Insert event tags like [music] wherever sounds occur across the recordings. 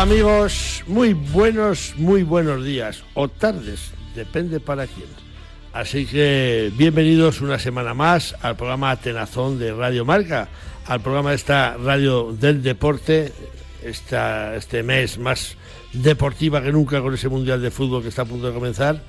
Amigos, muy buenos, muy buenos días o tardes, depende para quién. Así que bienvenidos una semana más al programa Atenazón de Radio Marca, al programa de esta radio del deporte, esta, este mes más deportiva que nunca con ese Mundial de Fútbol que está a punto de comenzar.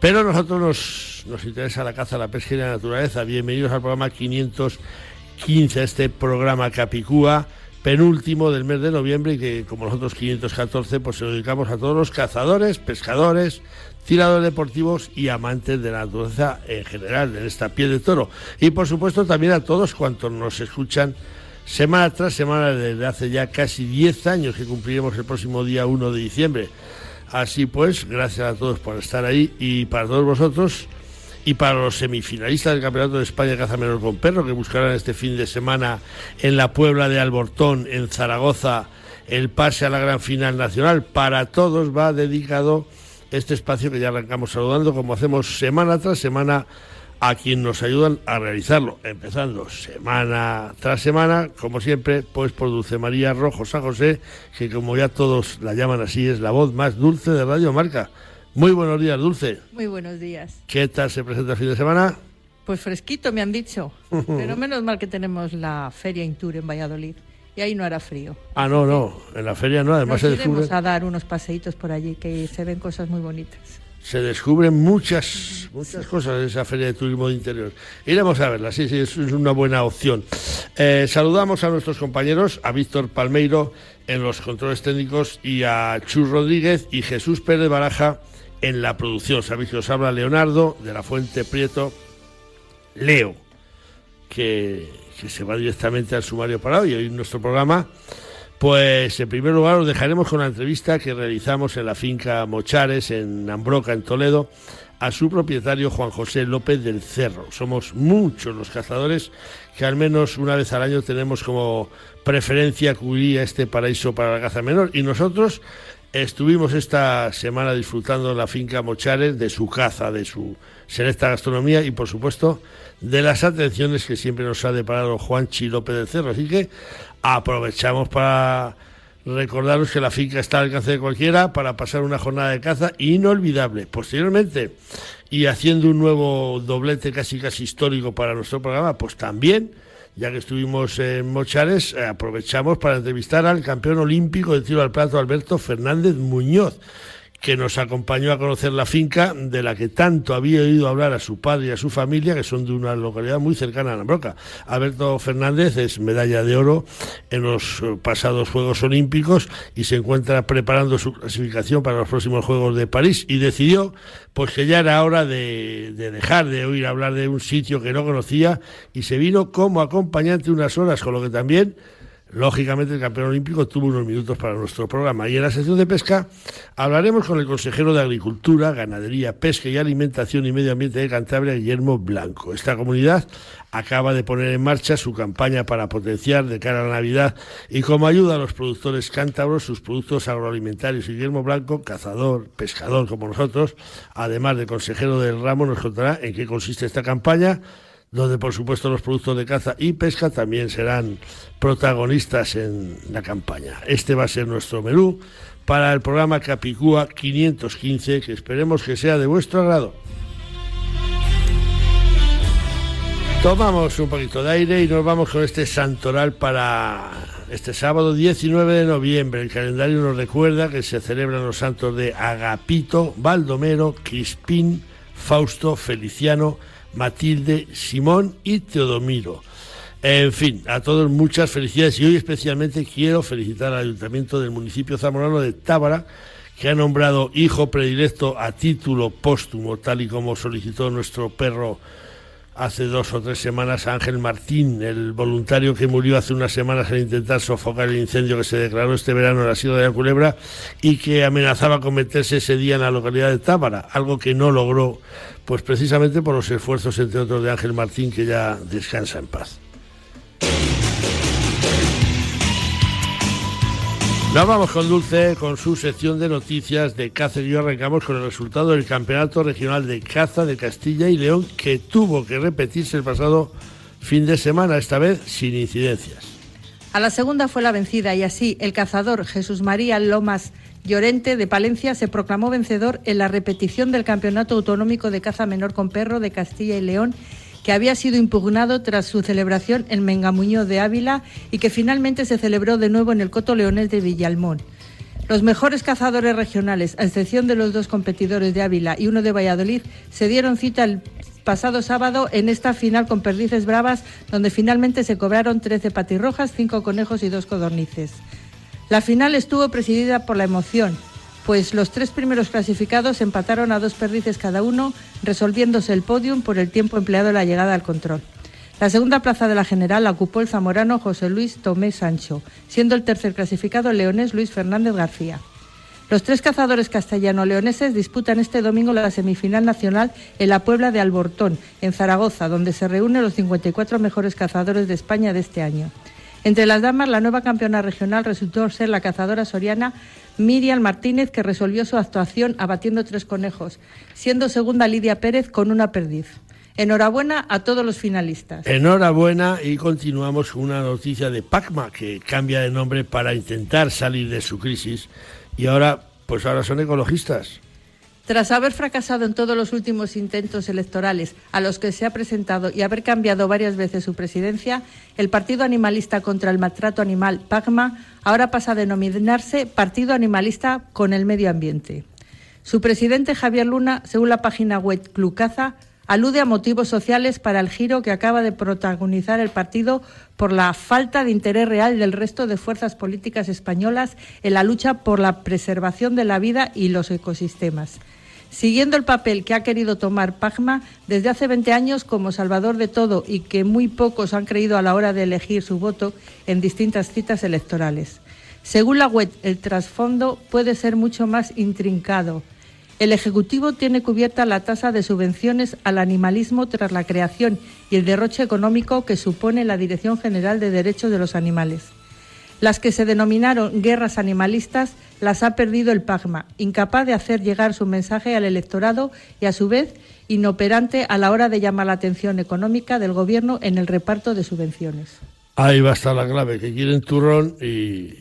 Pero a nosotros nos, nos interesa la caza, la pesca y la naturaleza. Bienvenidos al programa 515, este programa Capicúa penúltimo del mes de noviembre y que como los otros 514 pues se lo dedicamos a todos los cazadores, pescadores, tiradores deportivos y amantes de la naturaleza en general, en esta piel de toro. Y por supuesto también a todos cuantos nos escuchan semana tras semana desde hace ya casi 10 años que cumpliremos el próximo día 1 de diciembre. Así pues, gracias a todos por estar ahí y para todos vosotros y para los semifinalistas del Campeonato de España de Caza Menor con Perro, que buscarán este fin de semana en la Puebla de Albortón, en Zaragoza, el pase a la gran final nacional. Para todos va dedicado este espacio que ya arrancamos saludando, como hacemos semana tras semana, a quien nos ayudan a realizarlo, empezando semana tras semana, como siempre, pues por Dulce María Rojo San José, que como ya todos la llaman así, es la voz más dulce de Radio Marca. Muy buenos días, Dulce. Muy buenos días. ¿Qué tal se presenta el fin de semana? Pues fresquito, me han dicho. [laughs] Pero menos mal que tenemos la Feria Intur en Valladolid. Y ahí no hará frío. Ah, no, no. En la feria no. Además Nos se descubre, a dar unos paseitos por allí, que se ven cosas muy bonitas. se descubren muchas, muchas cosas en esa feria de turismo de interior. Iremos a verla, sí, sí, es es una buena opción. Eh, saludamos a nuestros compañeros, a Víctor Palmeiro en los controles técnicos y a Chus Rodríguez y Jesús Pérez Baraja en la producción. Sabéis que os habla Leonardo de la Fuente Prieto, Leo, que, que se va directamente al sumario para hoy. Hoy en nuestro programa, pues en primer lugar os dejaremos con la entrevista que realizamos en la finca Mochares, en Ambroca, en Toledo, a su propietario Juan José López del Cerro. Somos muchos los cazadores que al menos una vez al año tenemos como preferencia acudir a este paraíso para la caza menor. Y nosotros estuvimos esta semana disfrutando en la finca Mochares de su caza, de su selecta gastronomía y por supuesto de las atenciones que siempre nos ha deparado Juanchi López del Cerro. Así que aprovechamos para recordaros que la finca está al alcance de cualquiera para pasar una jornada de caza inolvidable. Posteriormente, y haciendo un nuevo doblete casi casi histórico para nuestro programa, pues también, ya que estuvimos en Mochares, eh, aprovechamos para entrevistar al campeón olímpico de tiro al plato Alberto Fernández Muñoz que nos acompañó a conocer la finca de la que tanto había oído hablar a su padre y a su familia, que son de una localidad muy cercana a Nambroca. Alberto Fernández es medalla de oro en los eh, pasados Juegos Olímpicos y se encuentra preparando su clasificación para los próximos Juegos de París y decidió pues que ya era hora de, de dejar de oír hablar de un sitio que no conocía y se vino como acompañante unas horas, con lo que también Lógicamente el campeón olímpico tuvo unos minutos para nuestro programa y en la sección de pesca hablaremos con el consejero de Agricultura, Ganadería, Pesca y Alimentación y Medio Ambiente de Cantabria, Guillermo Blanco. Esta comunidad acaba de poner en marcha su campaña para potenciar de cara a la Navidad y como ayuda a los productores cántabros sus productos agroalimentarios. Guillermo Blanco, cazador, pescador como nosotros, además de consejero del ramo, nos contará en qué consiste esta campaña donde por supuesto los productos de caza y pesca también serán protagonistas en la campaña. Este va a ser nuestro menú para el programa Capicúa 515, que esperemos que sea de vuestro agrado. Tomamos un poquito de aire y nos vamos con este santoral para este sábado 19 de noviembre. El calendario nos recuerda que se celebran los santos de Agapito, Baldomero, Crispín, Fausto, Feliciano, Matilde, Simón y Teodomiro. En fin, a todos muchas felicidades y hoy especialmente quiero felicitar al Ayuntamiento del municipio zamorano de Tábara, que ha nombrado hijo predilecto a título póstumo, tal y como solicitó nuestro perro hace dos o tres semanas Ángel Martín, el voluntario que murió hace unas semanas al intentar sofocar el incendio que se declaró este verano en la Sierra de la Culebra y que amenazaba con meterse ese día en la localidad de Tábara, algo que no logró, pues precisamente por los esfuerzos, entre otros, de Ángel Martín, que ya descansa en paz. Nos vamos con Dulce con su sección de noticias de caza y arrancamos con el resultado del Campeonato Regional de Caza de Castilla y León que tuvo que repetirse el pasado fin de semana, esta vez sin incidencias. A la segunda fue la vencida y así el cazador Jesús María Lomas Llorente de Palencia se proclamó vencedor en la repetición del Campeonato Autonómico de Caza Menor con Perro de Castilla y León que había sido impugnado tras su celebración en Mengamuño de Ávila y que finalmente se celebró de nuevo en el Coto Leones de Villalmón. Los mejores cazadores regionales, a excepción de los dos competidores de Ávila y uno de Valladolid, se dieron cita el pasado sábado en esta final con perdices bravas, donde finalmente se cobraron 13 patirrojas, 5 conejos y 2 codornices. La final estuvo presidida por la emoción, pues los tres primeros clasificados empataron a dos perdices cada uno, resolviéndose el podium por el tiempo empleado en la llegada al control. La segunda plaza de la general la ocupó el zamorano José Luis Tomé Sancho, siendo el tercer clasificado leonés Luis Fernández García. Los tres cazadores castellano-leoneses disputan este domingo la semifinal nacional en la Puebla de Albortón, en Zaragoza, donde se reúnen los 54 mejores cazadores de España de este año. Entre las damas, la nueva campeona regional resultó ser la cazadora soriana Miriam Martínez, que resolvió su actuación abatiendo tres conejos, siendo segunda Lidia Pérez con una perdiz. Enhorabuena a todos los finalistas. Enhorabuena y continuamos con una noticia de Pacma que cambia de nombre para intentar salir de su crisis y ahora pues ahora son ecologistas. Tras haber fracasado en todos los últimos intentos electorales a los que se ha presentado y haber cambiado varias veces su presidencia, el Partido Animalista contra el Maltrato Animal, PACMA, ahora pasa a denominarse Partido Animalista con el Medio Ambiente. Su presidente Javier Luna, según la página web Clucaza, alude a motivos sociales para el giro que acaba de protagonizar el partido por la falta de interés real del resto de fuerzas políticas españolas en la lucha por la preservación de la vida y los ecosistemas. Siguiendo el papel que ha querido tomar Pagma desde hace 20 años como salvador de todo y que muy pocos han creído a la hora de elegir su voto en distintas citas electorales. Según la web, el trasfondo puede ser mucho más intrincado el Ejecutivo tiene cubierta la tasa de subvenciones al animalismo tras la creación y el derroche económico que supone la Dirección General de Derechos de los Animales. Las que se denominaron guerras animalistas las ha perdido el PAGMA, incapaz de hacer llegar su mensaje al electorado y, a su vez, inoperante a la hora de llamar la atención económica del Gobierno en el reparto de subvenciones. Ahí va a estar la clave, que quieren turrón y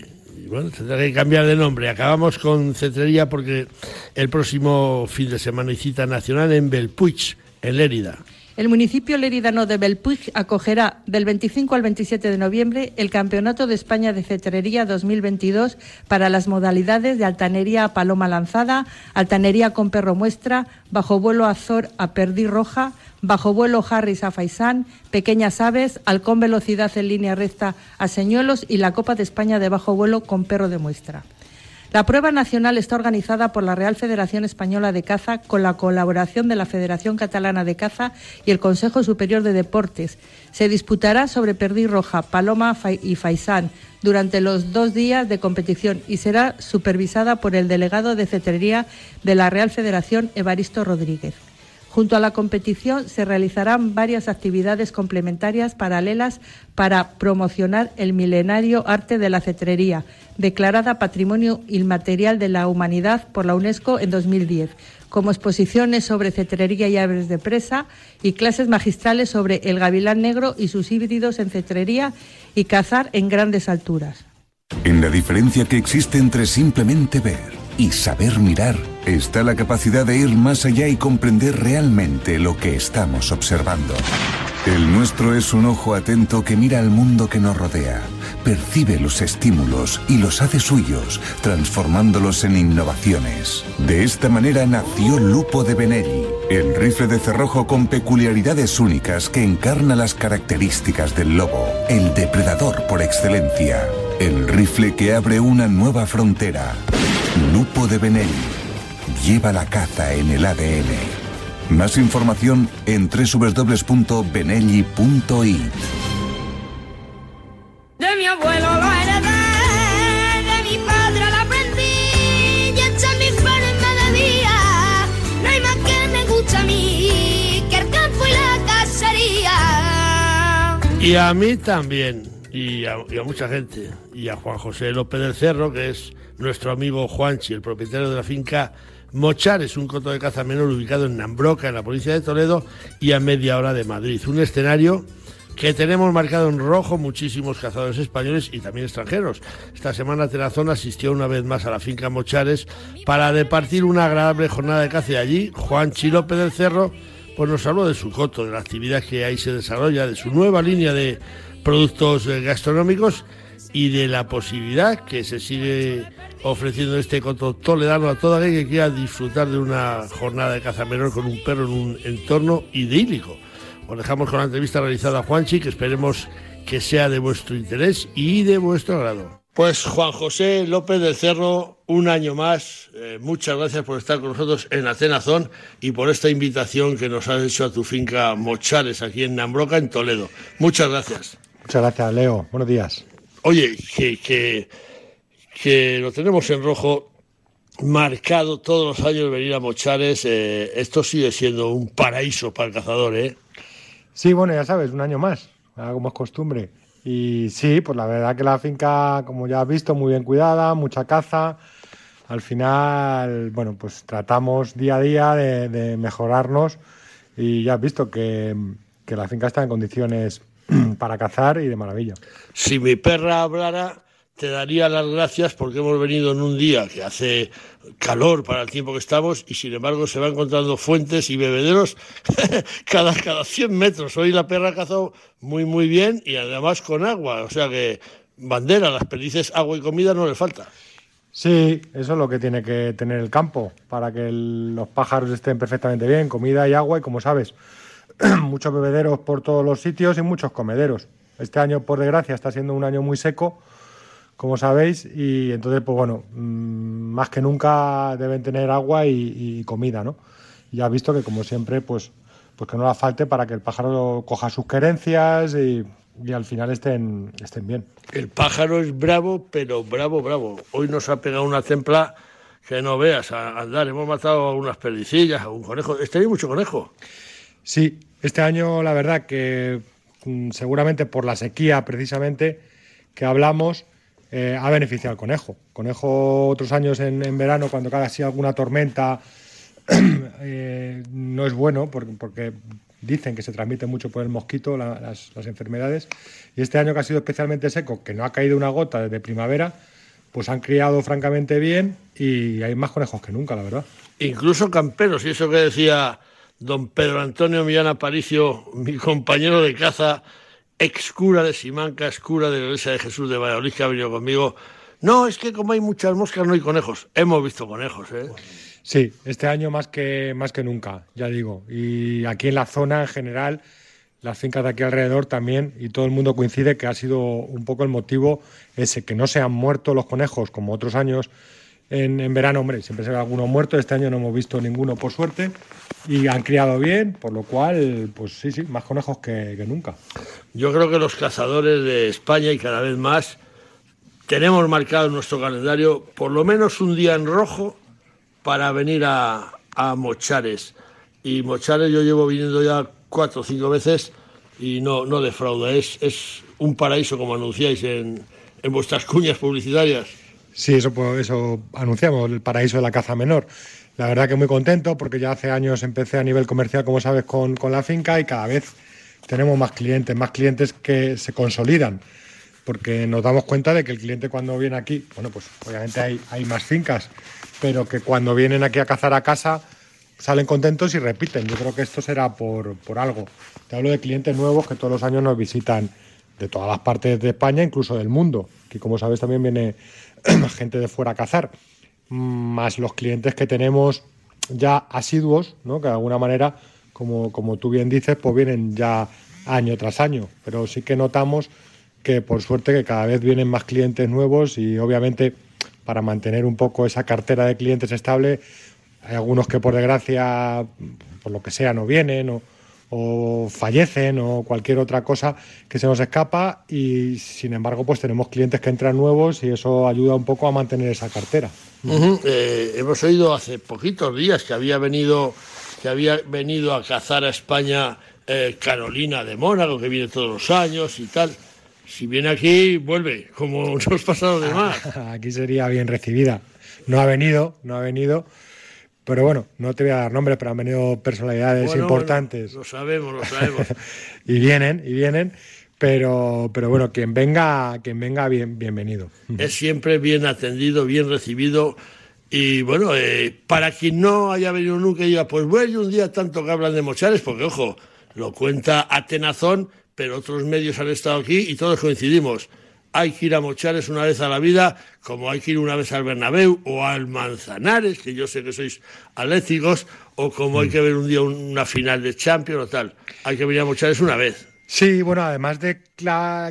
bueno, tendrá que cambiar de nombre. Acabamos con Cetrería porque el próximo fin de semana hay cita nacional en Belpuig, en Lérida. El municipio leridano de Belpuig acogerá del 25 al 27 de noviembre el Campeonato de España de Cetrería 2022 para las modalidades de altanería a paloma lanzada, altanería con perro muestra, bajo vuelo azor a perdí roja, bajo vuelo Harris a Faisán, pequeñas aves, halcón velocidad en línea recta a señuelos y la Copa de España de bajo vuelo con perro de muestra. La prueba nacional está organizada por la Real Federación Española de Caza con la colaboración de la Federación Catalana de Caza y el Consejo Superior de Deportes. Se disputará sobre perdiz roja, paloma y faisán durante los dos días de competición y será supervisada por el delegado de cetrería de la Real Federación, Evaristo Rodríguez. Junto a la competición se realizarán varias actividades complementarias paralelas para promocionar el milenario arte de la cetrería, declarada Patrimonio Inmaterial de la Humanidad por la UNESCO en 2010, como exposiciones sobre cetrería y aves de presa y clases magistrales sobre el gavilán negro y sus híbridos en cetrería y cazar en grandes alturas. En la diferencia que existe entre simplemente ver y saber mirar está la capacidad de ir más allá y comprender realmente lo que estamos observando. El nuestro es un ojo atento que mira al mundo que nos rodea, percibe los estímulos y los hace suyos, transformándolos en innovaciones. De esta manera nació Lupo de Benelli, el rifle de cerrojo con peculiaridades únicas que encarna las características del lobo, el depredador por excelencia. El rifle que abre una nueva frontera. Lupo de Benelli. Lleva la caza en el ADN. Más información en www.benelli.it. De mi abuelo lo heredé, de mi padre lo aprendí, y echa mi flores me debía. No hay más que me gusta a mí que el campo y la cacería. Y a mí también, y a, mucha gente, y a Juan José López del Cerro, que es nuestro amigo Juanchi, el propietario de la finca Mochares, un coto de caza menor ubicado en Nambroca, en la provincia de Toledo, y a media hora de Madrid. Un escenario que tenemos marcado en rojo muchísimos cazadores españoles y también extranjeros. Esta semana Tenazón asistió una vez más a la finca Mochares para departir una agradable jornada de caza y allí Juan Chilope del Cerro pues nos habló de su coto, de la actividad que ahí se desarrolla, de su nueva línea de productos eh, gastronómicos y de la posibilidad que se sigue ofreciendo este coto toledano a toda aquel que quiera disfrutar de una jornada de caza menor con un perro en un entorno idílico. Os dejamos con la entrevista realizada a Juanchi, que esperemos que sea de vuestro interés y de vuestro agrado. Pues Juan José López del Cerro, un año más, eh, muchas gracias por estar con nosotros en Atenazón y por esta invitación que nos has hecho a tu finca Mochares, aquí en Nambroca, en Toledo. Muchas gracias. Muchas gracias, Leo. Buenos días. Oye, que, que, que lo tenemos en rojo marcado todos los años venir a Mochares. eh, esto sigue siendo un paraíso para el cazador, ¿eh? Sí, bueno, ya sabes, un año más, como es costumbre. Y sí, pues la verdad que la finca, como ya has visto, muy bien cuidada, mucha caza. Al final, bueno, pues tratamos día a día de, de mejorarnos y ya has visto que, que la finca está en condiciones [clears throat] para cazar y de maravilla. Si mi perra hablara, te daría las gracias porque hemos venido en un día que hace calor para el tiempo que estamos y sin embargo se va encontrando fuentes y bebederos [laughs] cada, cada 100 metros. Hoy la perra ha cazado muy muy bien y además con agua, o sea que bandera, las perdices, agua y comida no le falta. Sí, eso es lo que tiene que tener el campo para que el- los pájaros estén perfectamente bien, comida y agua y como sabes, [clears throat] muchos bebederos por todos los sitios y muchos comederos. Este año, por desgracia, está siendo un año muy seco, como sabéis, y entonces, pues bueno, mm, más que nunca deben tener agua y, y comida, ¿no? Y ya has visto que, como siempre, pues, pues que no la falte para que el pájaro coja sus querencias y, y al final estén, estén bien. El pájaro es bravo, pero bravo, bravo. Hoy nos ha pegado una templa que no veas a andar. Hemos matado a unas perdicillas, a un conejo. Este hay mucho conejo. Sí, este año la verdad que mm, seguramente por la sequía precisamente que hablamos eh, ha beneficiado al conejo. Conejo otros años en, en verano cuando cae así alguna tormenta [clears throat] eh, no es bueno porque, dicen que se transmite mucho por el mosquito la- las, las enfermedades y este año que ha sido especialmente seco, que no ha caído una gota desde primavera, pues han criado francamente bien y hay más conejos que nunca, la verdad. Incluso camperos, y eso que decía don Pedro Antonio Millán Aparicio, mi compañero de caza, ex cura de Simanca, ex cura de la Iglesia de Jesús de Valladolid, que ha venido conmigo. No, es que como hay muchas moscas no hay conejos. Hemos visto conejos, ¿eh? Sí, este año más que, más que nunca, ya digo. Y aquí en la zona en general, las fincas de aquí alrededor también, y todo el mundo coincide que ha sido un poco el motivo ese, que no se han muerto los conejos como otros años en, verano, hombre, siempre se ve alguno muerto, este año no hemos visto ninguno por suerte, y han criado bien, por lo cual, pues sí, sí, más conejos que, que nunca. Yo creo que los cazadores de España y cada vez más tenemos marcado en nuestro calendario por lo menos un día en rojo para venir a, a Mochares. Y Mochares yo llevo viniendo ya cuatro o cinco veces y no, no defrauda. Es, es un paraíso, como anunciáis en, en vuestras cuñas publicitarias. Sí, eso, eso anunciamos, el paraíso de la caza menor. La verdad que muy contento porque ya hace años empecé a nivel comercial, como sabes, con, con la finca y cada vez tenemos más clientes, más clientes que se consolidan. Porque nos damos cuenta de que el cliente cuando viene aquí, bueno, pues obviamente hay, hay más fincas, pero que cuando vienen aquí a cazar a casa salen contentos y repiten. Yo creo que esto será por, por algo. Te hablo de clientes nuevos que todos los años nos visitan de todas las partes de España, incluso del mundo, que como sabes también viene [clears throat] gente de fuera a cazar, más los clientes que tenemos ya asiduos, ¿no? que de alguna manera, como, como tú bien dices, pues vienen ya año tras año, pero sí que notamos que por suerte que cada vez vienen más clientes nuevos y obviamente para mantener un poco esa cartera de clientes estable, hay algunos que por desgracia, por lo que sea, no vienen o, o fallecen o cualquier otra cosa que se nos escapa y sin embargo pues tenemos clientes que entran nuevos y eso ayuda un poco a mantener esa cartera. Eh, hemos oído hace poquitos días que había venido que había venido a cazar a España eh, Carolina de Mónaco, que viene todos los años y tal. Si viene aquí, vuelve, como [laughs] nos pasa a los demás. [laughs] Aquí sería bien recibida. No ha venido, no ha venido, Pero bueno, no te voy a dar nombres, pero han venido personalidades Bueno, importantes. bueno, lo sabemos, lo sabemos. [laughs] y vienen, y vienen. Pero, pero bueno, quien venga, quien venga, bien, bienvenido. es siempre bien atendido, bien recibido. Y bueno, eh, para quien no haya venido nunca y diga, pues bueno, un día tanto que hablan de Mochares, porque ojo, lo cuenta Atenazón, pero otros medios han estado aquí y todos coincidimos. Hay que ir a Mochares una vez a la vida, como hay que ir una vez al Bernabéu o al Manzanares, que yo sé que sois atléticos, o como hay que ver un día una final de Champions o tal. Hay que venir a Mochares una vez. Sí, bueno, además de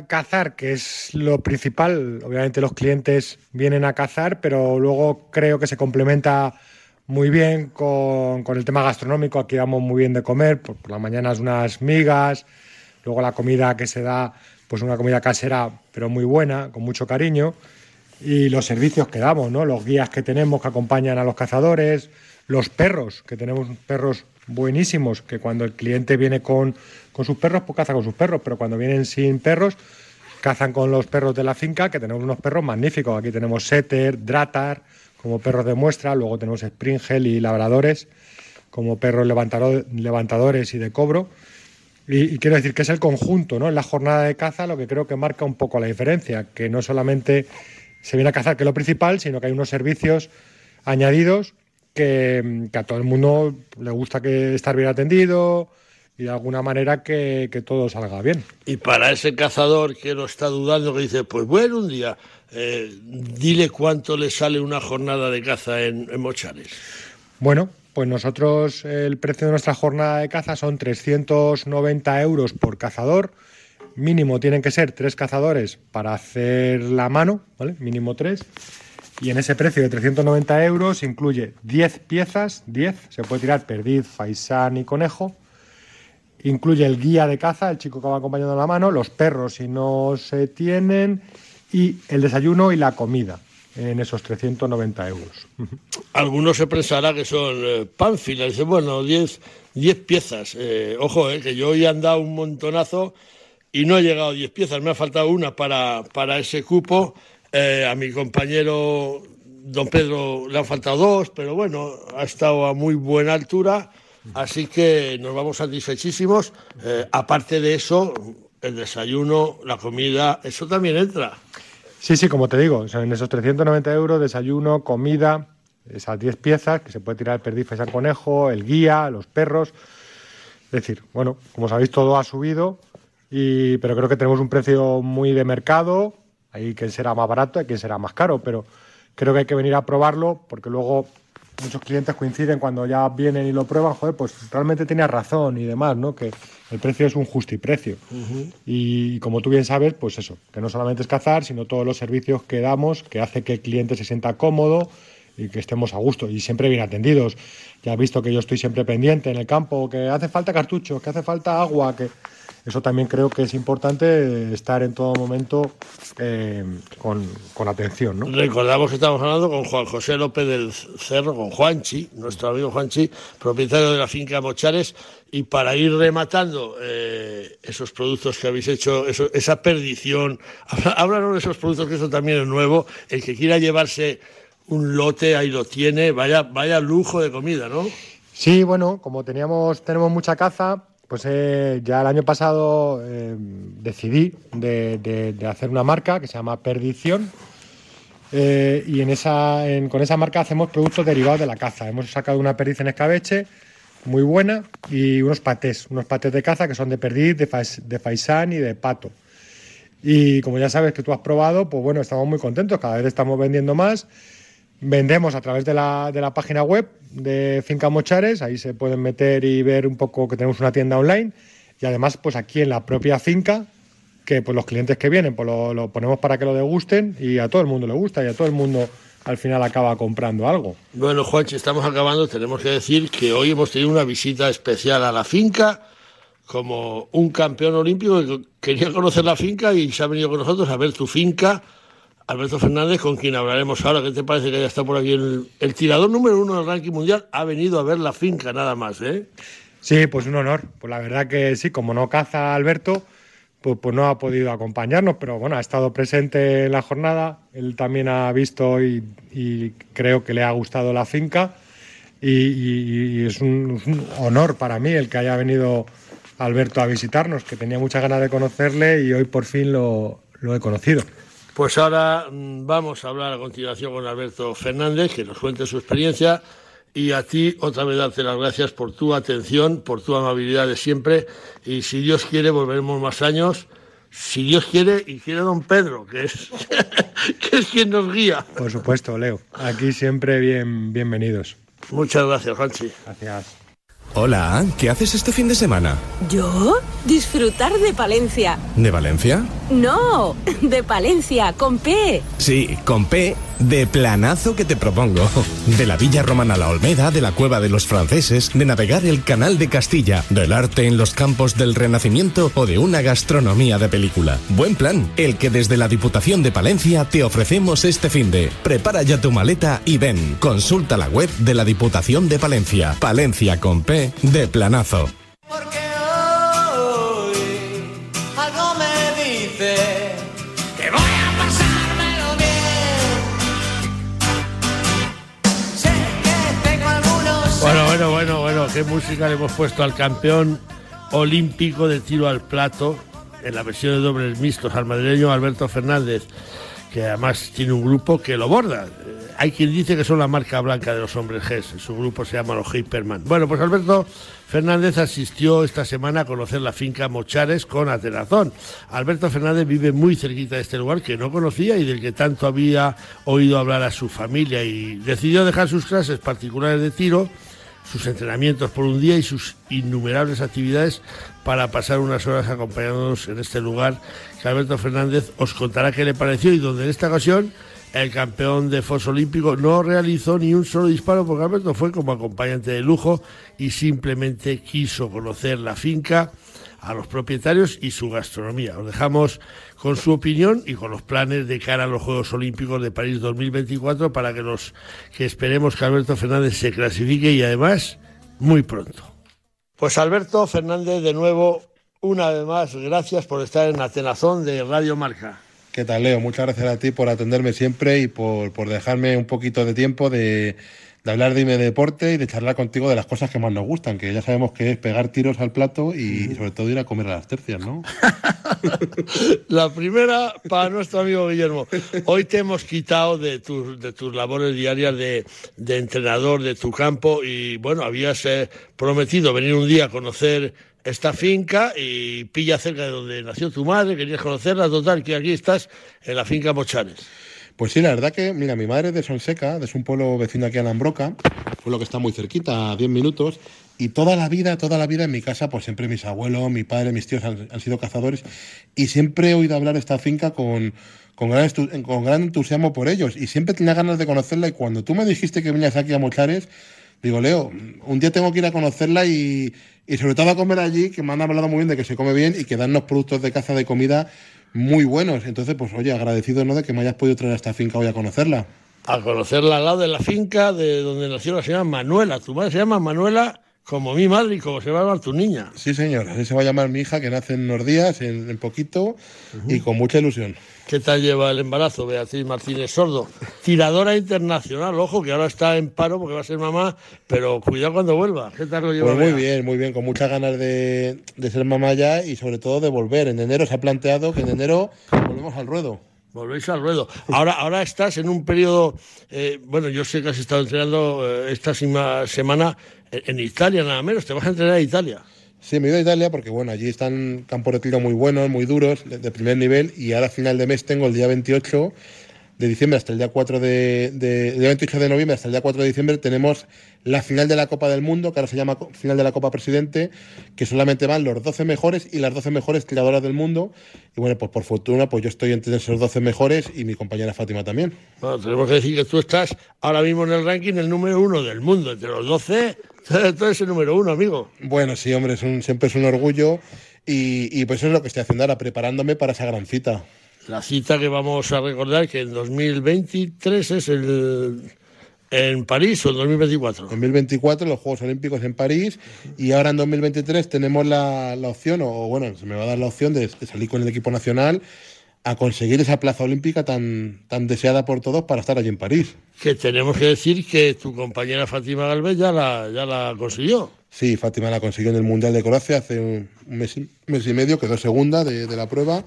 cazar, que es lo principal, obviamente los clientes vienen a cazar, pero luego creo que se complementa muy bien con, con el tema gastronómico. Aquí damos muy bien de comer, por, por las mañanas unas migas, luego la comida que se da, pues una comida casera, pero muy buena, con mucho cariño. Y los servicios que damos, ¿no? Los guías que tenemos que acompañan a los cazadores, los perros, que tenemos perros buenísimos, que cuando el cliente viene con, con sus perros, pues caza con sus perros, pero cuando vienen sin perros, cazan con los perros de la finca, que tenemos unos perros magníficos. Aquí tenemos setter, dratar, como perros de muestra, luego tenemos springel y labradores, como perros levantado- levantadores y de cobro. Y, y quiero decir que es el conjunto, ¿no? En la jornada de caza lo que creo que marca un poco la diferencia, que no solamente se viene a cazar, que es lo principal, sino que hay unos servicios añadidos que, que a todo el mundo le gusta que estar bien atendido y de alguna manera que, que todo salga bien. Y para ese cazador que lo está dudando, que dice, pues bueno, un día, eh, dile cuánto le sale una jornada de caza en, en Mochares. Bueno, pues nosotros el precio de nuestra jornada de caza son 390 euros por cazador. Mínimo tienen que ser tres cazadores para hacer la mano, ¿vale? Mínimo tres. Y en ese precio de 390 euros incluye 10 piezas, 10, se puede tirar perdiz, faisán y conejo. Incluye el guía de caza, el chico que va acompañando la mano, los perros si no se tienen, y el desayuno y la comida en esos 390 euros. Algunos se pensará que son eh, pánfilas, dice, bueno, 10 10 piezas. Eh, ojo, eh, que yo hoy he andado un montonazo y no he llegado a 10 piezas, me ha faltado una para, para ese cupo. Eh, a mi compañero don Pedro le han faltado dos, pero bueno, ha estado a muy buena altura, así que nos vamos satisfechísimos. Eh, aparte de eso, el desayuno, la comida, eso también entra. Sí, sí, como te digo, en esos 390 euros, desayuno, comida, esas 10 piezas, que se puede tirar el perdiz, faisán, conejo, el guía, los perros. Es decir, bueno, como sabéis, todo ha subido, y, pero creo que tenemos un precio muy de mercado. Hay quien será más barato, hay quien será más caro, pero creo que hay que venir a probarlo porque luego muchos clientes coinciden cuando ya vienen y lo prueban, joder, pues realmente tenía razón y demás, ¿no? Que el precio es un justiprecio. Y como tú bien sabes, pues eso, que no solamente es cazar, sino todos los servicios que damos, que hace que el cliente se sienta cómodo y que estemos a gusto y siempre bien atendidos. Ya has visto que yo estoy siempre pendiente en el campo, que hace falta cartuchos, que hace falta agua, que eso también creo que es importante estar en todo momento eh, con, con atención, ¿no? Recordamos que estamos hablando con Juan José López del Cerro, con Juanchi, nuestro amigo Juanchi, propietario de la finca Mochares, y para ir rematando eh, esos productos que habéis hecho, eso- esa perdición, [laughs] háblanos de esos productos que eso también es nuevo, el que quiera llevarse un lote, ahí lo tiene, vaya, vaya lujo de comida, ¿no? Sí, bueno, como teníamos, tenemos mucha caza, pues eh, ya el año pasado eh, decidí de, hacer una marca que se llama Perdición. eh, y en esa, con esa marca hacemos productos derivados de la caza. Hemos sacado una perdiz en escabeche muy buena y unos patés, unos patés de caza que son de perdiz, de, de faisán y de pato. Y como ya sabes que tú has probado, pues bueno, estamos muy contentos, cada vez estamos vendiendo más. Vendemos a través de la, de la página web de Finca Mochares, ahí se pueden meter y ver un poco que tenemos una tienda online. Y además, pues aquí en la propia finca, que pues los clientes que vienen, pues lo, ponemos para que lo degusten y a todo el mundo le gusta y a todo el mundo al final acaba comprando algo. Bueno, Juanchi, estamos acabando. Tenemos que decir que hoy hemos tenido una visita especial a la finca, como un campeón olímpico que quería conocer la finca y se ha venido con nosotros a ver tu finca. Alberto Fernández, con quien hablaremos ahora. ¿Qué te parece que haya estado por aquí? El, el tirador número uno del ranking mundial ha venido a ver la finca nada más, ¿eh? Sí, pues un honor. Pues la verdad que sí, como no caza Alberto, pues, pues no ha podido acompañarnos, pero bueno, ha estado presente en la jornada. Él también ha visto y, creo que le ha gustado la finca. y, es un, honor para mí el que haya venido Alberto a visitarnos, que tenía muchas ganas de conocerle y hoy por fin lo he conocido. Pues ahora mm, vamos a hablar a continuación con Alberto Fernández, que nos cuente su experiencia. Y a ti otra vez darte las gracias por tu atención, por tu amabilidad de siempre. Y si Dios quiere, volveremos más años. Si Dios quiere, y quiere don Pedro, que es, [laughs] que es quien nos guía. Por supuesto, Leo. Aquí siempre bien, bienvenidos. Muchas gracias, Juanchi. Gracias. Hola, ¿qué haces este fin de semana? ¿Yo? Disfrutar de Palencia. ¿De Valencia? No, de Palencia, con P. Sí, con P, de planazo que te propongo. De la Villa Romana La Olmeda, de la Cueva de los Franceses, de navegar el Canal de Castilla, del arte en los campos del Renacimiento o de una gastronomía de película. Buen plan, el que desde la Diputación de Palencia te ofrecemos este fin de. Prepara ya tu maleta y ven. Consulta la web de la Diputación de Palencia. Palencia con P, de planazo. Qué música le hemos puesto al campeón olímpico de tiro al plato en la versión de dobles mixtos al madrileño Alberto Fernández, que además tiene un grupo que lo borda. Eh, Hay quien dice que son la marca blanca de los hombres G, su grupo se llama los Hyperman. Bueno, pues Alberto Fernández asistió esta semana a conocer la finca Mochares con Atenazón. Alberto Fernández vive muy cerquita de este lugar que no conocía y del que tanto había oído hablar a su familia y decidió dejar sus clases particulares de tiro sus entrenamientos por un día y sus innumerables actividades para pasar unas horas acompañándonos en este lugar que Alberto Fernández os contará qué le pareció y donde en esta ocasión el campeón de foso olímpico no realizó ni un solo disparo porque Alberto fue como acompañante de lujo y simplemente quiso conocer la finca a los propietarios y su gastronomía. Os dejamos con su opinión y con los planes de cara a los Juegos Olímpicos de París 2024 para que los que esperemos que Alberto Fernández se clasifique y además muy pronto. Pues Alberto Fernández de nuevo una vez más gracias por estar en Atenazón de Radio Marca. ¿Qué tal, Leo? Muchas gracias a ti por atenderme siempre y por, por dejarme un poquito de tiempo de, de hablar de mi deporte y de charlar contigo de las cosas que más nos gustan, que ya sabemos que es pegar tiros al plato y, sobre todo ir a comer a las tercias, ¿no? [laughs] La primera para nuestro amigo Guillermo. Hoy te hemos quitado de tus, de tus labores diarias de, de entrenador de tu campo y bueno, habías eh, prometido venir un día a conocer esta finca y pilla cerca de donde nació tu madre, querías conocerla, total, que aquí estás en la finca Mochares. Pues sí, la verdad que, mira, mi madre es de Sonseca, es un pueblo vecino aquí a Lambroca, pueblo que está muy cerquita, a 10 minutos, y toda la vida, toda la vida en mi casa, pues siempre mis abuelos, mi padre, mis tíos han, sido cazadores, y siempre he oído hablar de esta finca con, con, gran, con gran entusiasmo por ellos, y siempre tenía ganas de conocerla, y cuando tú me dijiste que venías aquí a Mochares, digo, Leo, un día tengo que ir a conocerla y, y sobre todo a comer allí, que me han hablado muy bien de que se come bien y que dan unos productos de caza de comida muy buenos. Entonces, pues oye, agradecido ¿no? de que me hayas podido traer a esta finca hoy a conocerla. A conocerla al lado de la finca de donde nació la señora Manuela. Tu madre se llama Manuela como mi madre y como se va a llamar tu niña. Sí, señor, así se va a llamar mi hija, que nace en unos días, en, en poquito, y con mucha ilusión. ¿Qué tal lleva el embarazo, Beatriz Martínez Sordo? Tiradora internacional, ojo, que ahora está en paro porque va a ser mamá, pero cuidado cuando vuelva. ¿Qué tal lo lleva? Pues muy Bea? bien, muy bien, con muchas ganas de, de ser mamá ya y sobre todo de volver. En enero se ha planteado que en enero volvemos al ruedo. Volvéis al ruedo. Ahora, ahora estás en un periodo, eh, bueno, yo sé que has estado entrenando eh, esta semana en, en Italia, nada menos. Te vas a entrenar a Italia. Sí, me he ido a Italia porque bueno, allí están campos de tiro muy buenos, muy duros, de, primer nivel, y ahora a final de mes tengo el día 28 de diciembre hasta el día 4 de, de- el día 28 de noviembre hasta el día 4 de diciembre tenemos la final de la Copa del Mundo, que ahora se llama final de la Copa Presidente, que solamente van los 12 mejores y las 12 mejores tiradoras del mundo. Y bueno, pues por fortuna, pues yo estoy entre esos 12 mejores y mi compañera Fátima también. Bueno, tenemos que decir que tú estás ahora mismo en el ranking el número uno del mundo. Entre los 12, [laughs] tú eres el número uno, amigo. Bueno, sí, hombre, es un- siempre es un orgullo y, y pues eso es lo que estoy haciendo ahora, preparándome para esa gran cita. La cita que vamos a recordar que en 2023 es el en París o en 2024. 2024 los Juegos Olímpicos en París y ahora en 2023 tenemos la, la opción, o bueno, se me va a dar la opción de, de salir con el equipo nacional a conseguir esa plaza olímpica tan, tan deseada por todos para estar allí en París. Que tenemos que decir que tu compañera Fátima Galvez ya la, ya la consiguió. Sí, Fátima la consiguió en el Mundial de Croacia hace un mes y, mes y medio, quedó segunda de, de la prueba.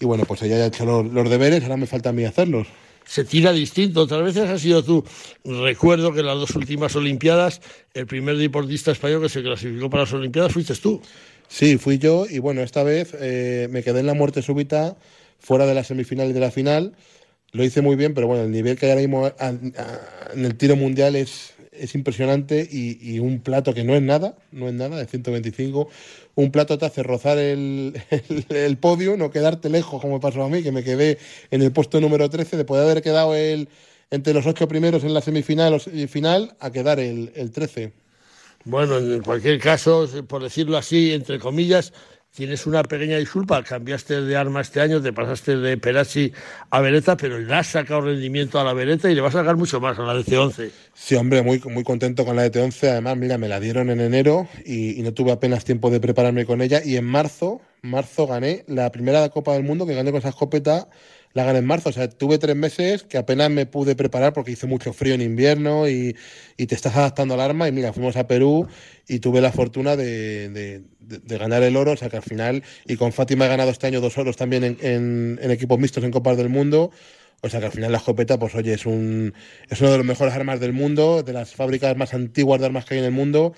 Y bueno, pues ella ya ha hecho los, los deberes, ahora me falta a mí hacerlos. Se tira distinto. Otras veces has sido tú. Recuerdo que en las dos últimas Olimpiadas, el primer deportista español que se clasificó para las Olimpiadas fuiste tú. Sí, fui yo y bueno, esta vez eh, me quedé en la muerte súbita, fuera de la semifinal y de la final. Lo hice muy bien, pero bueno, el nivel que hay ahora mismo en el tiro mundial es, es impresionante y, un plato que no es nada, no es nada, de 125. Un plato te hace rozar el, el, podio, no quedarte lejos como pasó a mí, que me quedé en el puesto número 13, de poder haber quedado el, entre los ocho primeros en la semifinal y final, a quedar el 13. Bueno, en cualquier caso, por decirlo así, entre comillas, tienes una pequeña disculpa. Cambiaste de arma este año, te pasaste de Perazzi a Beretta, pero le has sacado rendimiento a la Beretta y le vas a sacar mucho más a la DC-11. Sí, hombre, muy, muy contento con la DT11. Además, mira, me la dieron en enero y no tuve apenas tiempo de prepararme con ella. Y en marzo, marzo gané la primera Copa del Mundo que gané con esa escopeta. La gané en marzo, o sea, tuve tres meses que apenas me pude preparar porque hizo mucho frío en invierno y, y te estás adaptando al arma. Y mira, fuimos a Perú y tuve la fortuna de, de- ganar el oro, o sea que al final, y con Fátima he ganado este año dos oros también en, en- equipos mixtos en Copas del Mundo. O sea que al final la escopeta, pues oye, es, un, es una de las mejores armas del mundo, de las fábricas más antiguas de armas que hay en el mundo,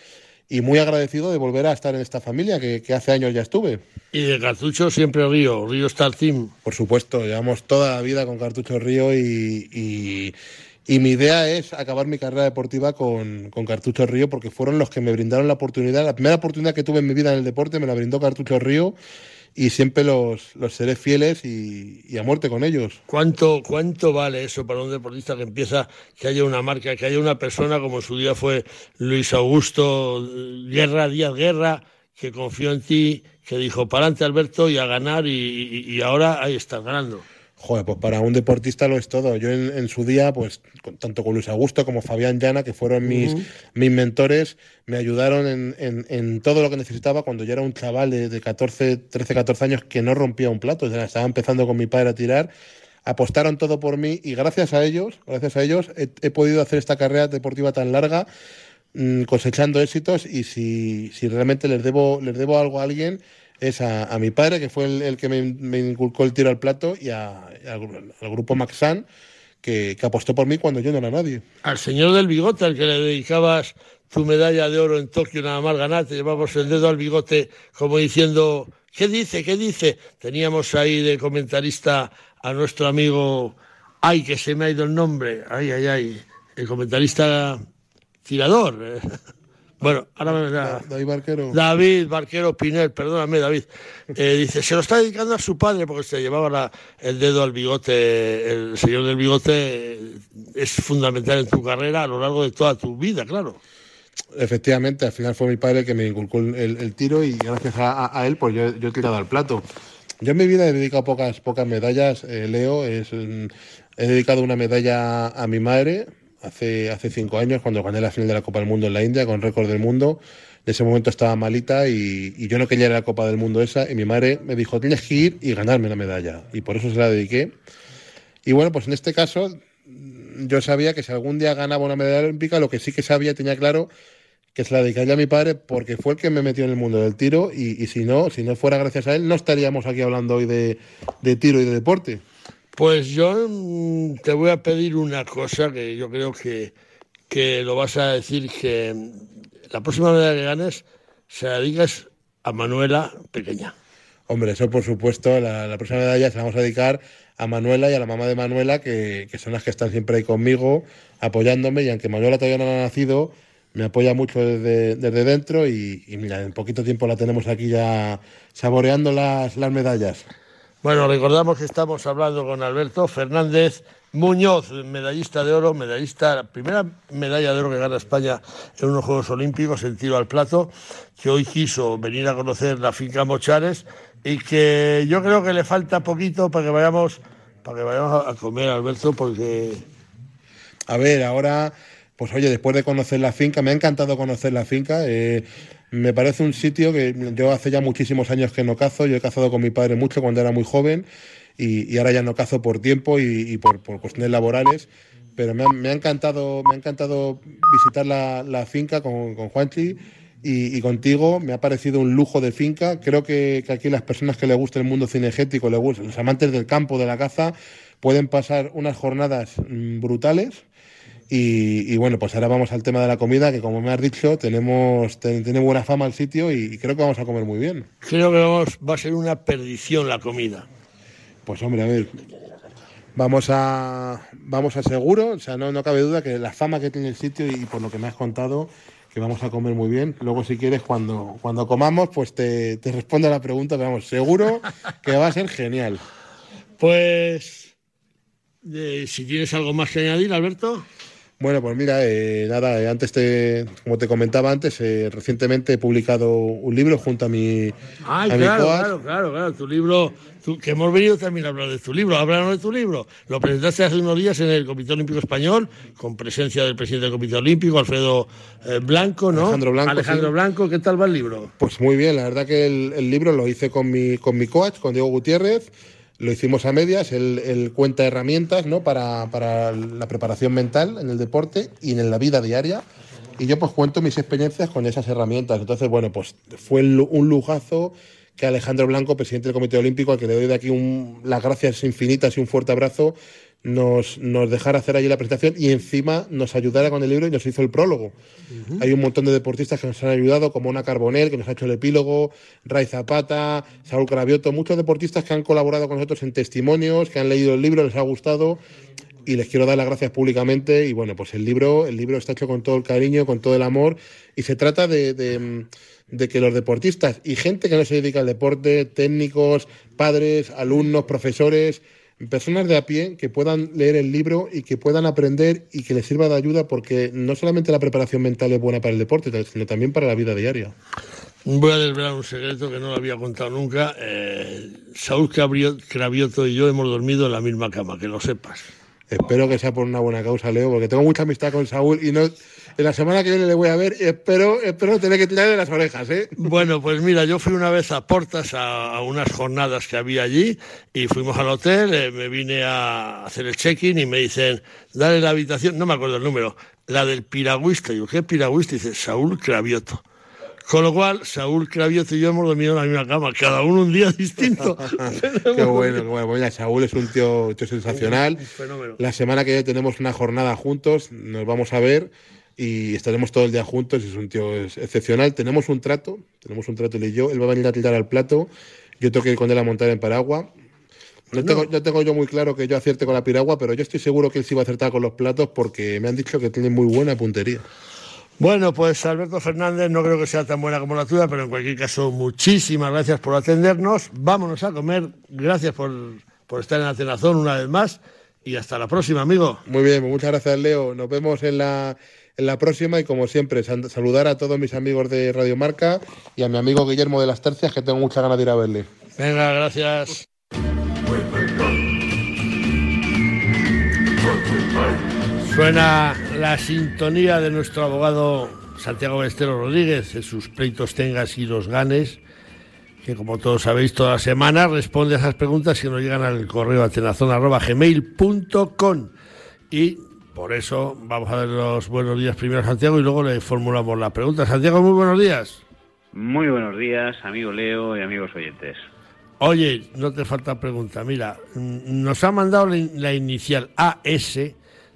y muy agradecido de volver a estar en esta familia, que, que hace años ya estuve. Y de cartucho siempre Río, Río Star Team. Por supuesto, llevamos toda la vida con Cartucho Río y, y- y mi idea es acabar mi carrera deportiva con, con Cartucho Río porque fueron los que me brindaron la oportunidad. La primera oportunidad que tuve en mi vida en el deporte me la brindó Cartucho Río y siempre los, los seré fieles y, a muerte con ellos. ¿Cuánto, ¿Cuánto vale eso para un deportista que empieza, que haya una marca, que haya una persona como su día fue Luis Augusto Guerra, Díaz Guerra, que confió en ti, que dijo, para adelante Alberto y a ganar y, y- y ahora ahí estás ganando? Joder, pues para un deportista lo es todo. Yo en, en su día, pues con- tanto con Luis Augusto como Fabián Llana, que fueron mis, mis mentores, me ayudaron en, en- en todo lo que necesitaba cuando yo era un chaval de, de 14, 13, 14 años que no rompía un plato. O sea, estaba empezando con mi padre a tirar. Apostaron todo por mí y gracias a ellos, gracias a ellos, he, he podido hacer esta carrera deportiva tan larga, mm, cosechando éxitos. Y si, si realmente les debo, les debo algo a alguien, es a, a mi padre, que fue el, el que me, inculcó el tiro al plato, y a- al, gru- al grupo Maxan, que, que apostó por mí cuando yo no era nadie. Al señor del bigote, al que le dedicabas tu medalla de oro en Tokio nada más ganar, te llevabas el dedo al bigote como diciendo, ¿qué dice? ¿Qué dice? Teníamos ahí de comentarista a nuestro amigo, ay, que se me ha ido el nombre, ay, ay, ay, el comentarista tirador. [laughs] Bueno, ahora me da... David Barquero. David Barquero Pinel, perdóname David, eh, dice, se lo está dedicando a su padre porque se llevaba la- el dedo al bigote, el señor del bigote eh, es fundamental en tu carrera a lo largo de toda tu vida, claro. Efectivamente, al final fue mi padre el que me inculcó el, tiro y gracias a, él pues yo, yo he tirado al plato. Yo en mi vida he dedicado pocas, pocas medallas, eh, Leo. Es, mm, he dedicado una medalla a mi madre hace, hace cinco años cuando gané la final de la Copa del Mundo en la India con récord del mundo. En ese momento estaba malita y, y yo no quería ir a la Copa del Mundo esa y mi madre me dijo tienes que ir y ganarme la medalla y por eso se la dediqué. Y bueno, pues en este caso yo sabía que si algún día ganaba una medalla olímpica, lo que sí que sabía tenía claro que se la dedicaría a mi padre porque fue el que me metió en el mundo del tiro y, y si no, si no fuera gracias a él, no estaríamos aquí hablando hoy de, de tiro y de deporte. Pues yo mm, te voy a pedir una cosa que yo creo que, que lo vas a decir que mm, la próxima medalla que ganes se la dedicas a Manuela Pequeña. Hombre, eso por supuesto, la, la próxima medalla se la vamos a dedicar a Manuela y a la mamá de Manuela, que, que son las que están siempre ahí conmigo, apoyándome, y aunque Manuela todavía no ha nacido, me apoya mucho desde, desde dentro y, y mira, en poquito tiempo la tenemos aquí ya saboreando las, las medallas. Bueno, recordamos que estamos hablando con Alberto Fernández Muñoz, medallista de oro, medallista, primera medalla de oro que gana España en unos Juegos Olímpicos en tiro al plato, que hoy quiso venir a conocer la finca Mochares y que yo creo que le falta poquito para que vayamos, para que vayamos a comer, Alberto, porque A ver, ahora, pues oye, después de conocer la finca, me ha encantado conocer la finca. eh, me parece un sitio que yo hace ya muchísimos años que no cazo. Yo he cazado con mi padre mucho cuando era muy joven. y, ahora ya no cazo por tiempo y, por, cuestiones laborales. Pero me ha, encantado, me ha encantado visitar la, finca con, Juanchi y, contigo. Me ha parecido un lujo de finca. Creo que, aquí las personas que les gusta el mundo cinegético, los amantes del campo, de la caza, pueden pasar unas jornadas mm, brutales. Y, y bueno, pues ahora vamos al tema de la comida, que como me has dicho, tenemos, te- tiene buena fama el sitio y, y creo que vamos a comer muy bien. Creo que vamos, va a ser una perdición la comida. Pues hombre, a ver. Vamos a vamos a seguro, o sea, no, no cabe duda que la fama que tiene el sitio y por lo que me has contado, que vamos a comer muy bien. Luego, si quieres, cuando, cuando comamos, pues te, te respondo a la pregunta, pero vamos, seguro que va a ser genial. Pues, eh, si tienes algo más que añadir, Alberto. Bueno, pues mira, eh, nada, eh, antes te, como te comentaba antes, eh, recientemente he publicado un libro junto a mi, Ay, a mi claro, coach. claro, claro, claro. Tu libro, tu- que hemos venido también a hablar de tu libro. Háblanos de tu libro. Lo presentaste hace unos días en el Comité Olímpico Español, con presencia del presidente del Comité Olímpico, Alfredo eh, Blanco, ¿no? Alejandro Blanco, Alejandro sí. Blanco, ¿qué tal va el libro? Pues muy bien, la verdad que el, el libro lo hice con mi, con mi coach, con Diego Gutiérrez. Lo hicimos a medias, él, él cuenta herramientas ¿no? para, para la preparación mental en el deporte y en la vida diaria. Y yo pues cuento mis experiencias con esas herramientas. Entonces, bueno, pues fue un lujazo que Alejandro Blanco, presidente del Comité Olímpico, al que le doy de aquí un- las gracias infinitas y un fuerte abrazo, nos, nos dejara hacer allí la presentación y encima nos ayudara con el libro y nos hizo el prólogo. Hay un montón de deportistas que nos han ayudado, como Ana Carbonell, que nos ha hecho el epílogo, Ray Zapata, Saúl Cravioto, muchos deportistas que han colaborado con nosotros en testimonios, que han leído el libro, les ha gustado y les quiero dar las gracias públicamente. Y bueno, pues el libro, el libro está hecho con todo el cariño, con todo el amor y se trata de, de, de que los deportistas y gente que no se dedica al deporte, técnicos, padres, alumnos, profesores, personas de a pie que puedan leer el libro y que puedan aprender y que les sirva de ayuda porque no solamente la preparación mental es buena para el deporte, sino también para la vida diaria. Voy a desvelar un secreto que no lo había contado nunca. Eh, Saúl Cravioto y yo hemos dormido en la misma cama, que lo sepas. Espero que sea por una buena causa, Leo, porque tengo mucha amistad con Saúl y no en la semana que viene le voy a ver y espero, espero tener que tirarle las orejas, ¿eh? Bueno, pues mira, yo fui una vez a Portas a, a unas jornadas que había allí y fuimos al hotel, eh, me vine a hacer el check-in y me dicen, dale la habitación, no me acuerdo el número, la del piragüista. Y yo, ¿qué piragüista? Y dice, Saúl Cravioto. Con lo cual, Saúl Cravioto y yo hemos dormido en la misma cama, cada uno un día distinto. [laughs] Qué [laughs] bueno, qué bueno. Mira, Saúl es un tío, tío sensacional. [laughs] fenómeno. La semana que viene tenemos una jornada juntos, nos vamos a ver y estaremos todo el día juntos. Es un tío excepcional. Tenemos un trato, tenemos un trato él y yo. Él va a venir a tirar al plato. Yo tengo que ir con él a montar en Paragua. No tengo, no tengo yo muy claro que yo acierte con la piragua, pero yo estoy seguro que él sí va a acertar con los platos porque me han dicho que tiene muy buena puntería. Bueno, pues Alberto Fernández no creo que sea tan buena como la tuya, pero en cualquier caso, muchísimas gracias por atendernos. Vámonos a comer. Gracias por, por estar en la Tenazón una vez más. Y hasta la próxima, amigo. Muy bien, pues muchas gracias, Leo. Nos vemos en la, en la próxima y, como siempre, saludar a todos mis amigos de Radio Marca y a mi amigo Guillermo de las Tercias, que tengo muchas ganas de ir a verle. Venga, gracias. Suena la sintonía de nuestro abogado Santiago Estero Rodríguez en sus pleitos tengas y los ganes, que como todos sabéis toda la semana responde a esas preguntas que nos llegan al correo atenazón.gmail.com y por eso vamos a dar los buenos días primero a Santiago y luego le formulamos la pregunta. Santiago, muy buenos días. Muy buenos días, amigo Leo y amigos oyentes. Oye, no te falta pregunta. Mira, mm, nos ha mandado la inicial AS.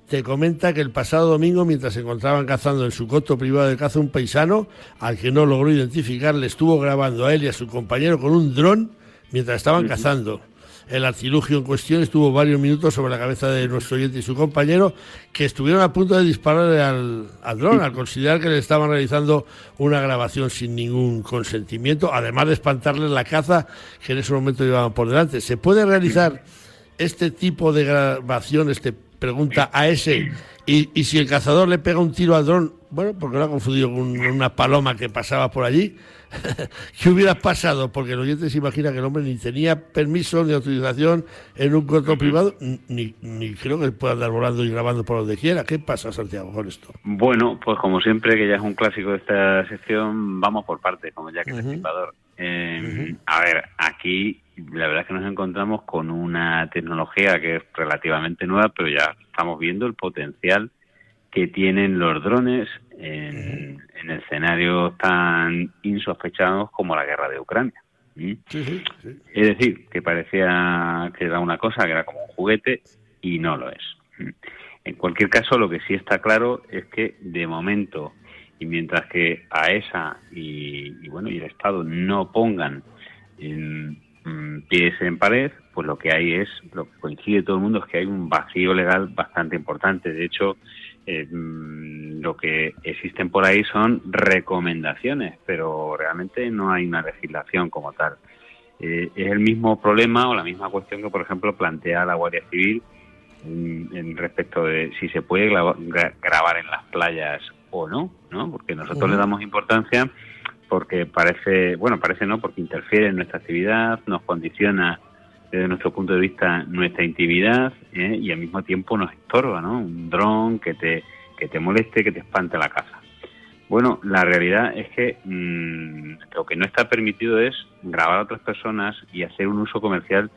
Te comenta que el pasado domingo, mientras se encontraban cazando en su coto privado de caza, un paisano, al que no logró identificar, le estuvo grabando a él y a su compañero con un dron mientras estaban cazando. El artilugio en cuestión estuvo varios minutos sobre la cabeza de nuestro oyente y su compañero, que estuvieron a punto de dispararle al, dron, al considerar que le estaban realizando una grabación sin ningún consentimiento, además de espantarle la caza que en ese momento llevaban por delante. ¿Se puede realizar este tipo de grabación, este pregunta a ese, y, y si el cazador le pega un tiro al dron, bueno, porque lo ha confundido con una paloma que pasaba por allí, [laughs] ¿qué hubiera pasado? Porque el oyente se imagina que el hombre ni tenía permiso ni autorización en un coto privado, ni, ni creo que pueda andar volando y grabando por donde quiera. ¿Qué pasa, Santiago, con esto? Bueno, pues como siempre, que ya es un clásico de esta sección, vamos por partes, como ya que es Ujú. el Destripador. Eh, A ver, aquí la verdad es que nos encontramos con una tecnología que es relativamente nueva, pero ya estamos viendo el potencial que tienen los drones en, en escenarios tan insospechados como la guerra de Ucrania. ¿Mm? Es decir, que parecía que era una cosa, que era como un juguete, y no lo es. ¿Mm? En cualquier caso, lo que sí está claro es que de momento, y mientras que AESA y, y bueno y el Estado no pongan en, mm, pies en pared, pues lo que hay es, lo que coincide todo el mundo es que hay un vacío legal bastante importante. De hecho, eh, mm, lo que existen por ahí son recomendaciones, pero realmente no hay una legislación como tal. Eh, es el mismo problema o la misma cuestión que, por ejemplo, plantea la Guardia Civil mm, en respecto de si se puede graba- gra- grabar en las playas o no, ¿no? Porque nosotros le damos importancia porque parece, bueno, parece no, porque interfiere en nuestra actividad, nos condiciona desde nuestro punto de vista nuestra intimidad ¿eh? y al mismo tiempo nos estorba, ¿no? Un dron que te, que te moleste, que te espante la casa. Bueno, la realidad es que mm, lo que no está permitido es grabar a otras personas y hacer un uso comercial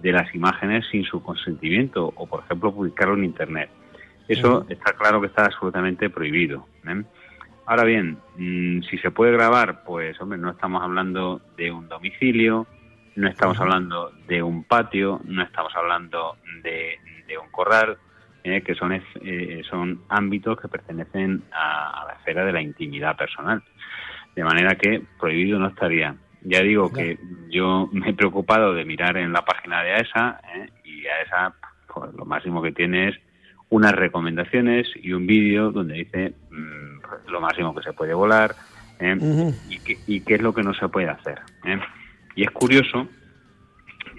de las imágenes sin su consentimiento o, por ejemplo, publicarlo en Internet. Eso está claro que está absolutamente prohibido. ¿eh? Ahora bien, mm, si se puede grabar, pues hombre, no estamos hablando de un domicilio, no estamos hablando de un patio, no estamos hablando de, de un corral, eh, que son, eh, son ámbitos que pertenecen a, a la esfera de la intimidad personal. De manera que prohibido no estaría. Ya digo que yo me he preocupado de mirar en la página de AESA eh, y AESA pues, lo máximo que tiene es unas recomendaciones y un vídeo donde dice mm, lo máximo que se puede volar eh, y, qué, y qué es lo que no se puede hacer. Y es curioso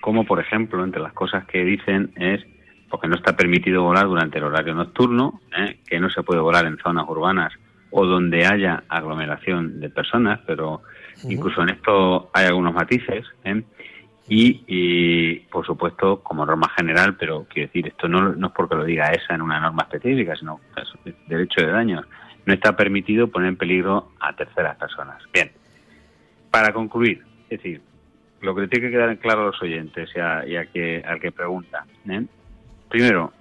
como, por ejemplo, entre las cosas que dicen es porque no está permitido volar durante el horario nocturno, ¿eh? que no se puede volar en zonas urbanas o donde haya aglomeración de personas, pero incluso en esto hay algunos matices. ¿eh? Y, y, por supuesto, como norma general, pero quiero decir, esto no, no es porque lo diga esa en una norma específica, sino es derecho de daños. No está permitido poner en peligro a terceras personas. Bien, para concluir, es decir, lo que tiene que quedar en claro a los oyentes y, a, y a que, al que pregunta. ¿eh? Primero,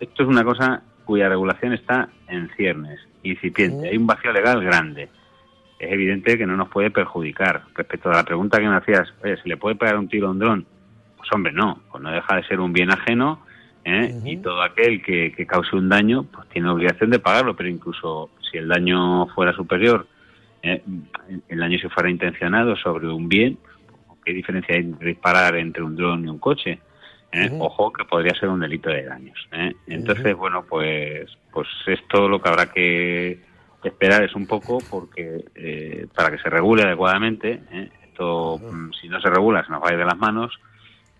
esto es una cosa cuya regulación está en ciernes, incipiente. Hay un vacío legal grande. Es evidente que no nos puede perjudicar. Respecto a la pregunta que me hacías, oye, ¿se le puede pegar un tiro a un dron? Pues hombre, no. Pues no deja de ser un bien ajeno ¿eh? y todo aquel que, que cause un daño pues tiene obligación de pagarlo, pero incluso si el daño fuera superior, ¿eh? el daño si fuera intencionado sobre un bien, ¿qué diferencia hay entre disparar entre un dron y un coche? ¿Eh? Ojo que podría ser un delito de daños. ¿eh? Entonces, bueno, pues, pues esto lo que habrá que esperar es un poco porque eh, para que se regule adecuadamente, ¿eh? esto mm, si no se regula se nos va a ir de las manos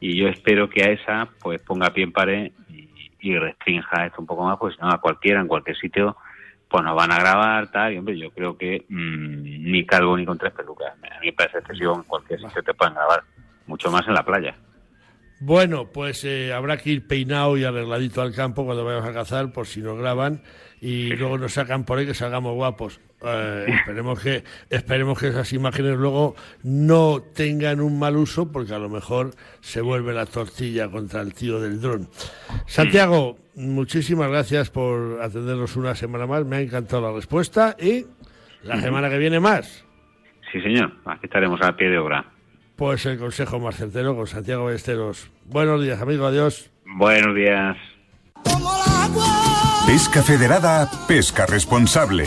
y yo espero que a esa pues ponga pie en pared y, y restrinja esto un poco más, pues si no a cualquiera, en cualquier sitio, pues nos van a grabar, tal, y hombre, yo creo que mm, ni calvo ni con tres pelucas. A mí me parece excesivo en cualquier sitio te pueden grabar, mucho más en la playa. Bueno, pues eh, habrá que ir peinado y arregladito al campo cuando vayamos a cazar, por si nos graban y luego nos sacan por ahí que salgamos guapos. Eh, esperemos que esperemos que esas imágenes luego no tengan un mal uso, porque a lo mejor se vuelve la tortilla contra el tío del dron. Santiago, muchísimas gracias por atendernos una semana más. Me ha encantado la respuesta y la semana que viene más. Sí, señor, aquí estaremos a pie de obra. Pues el consejo más certero con Santiago Ballesteros. Buenos días, amigo. Adiós. Buenos días. Pesca Federada, pesca responsable.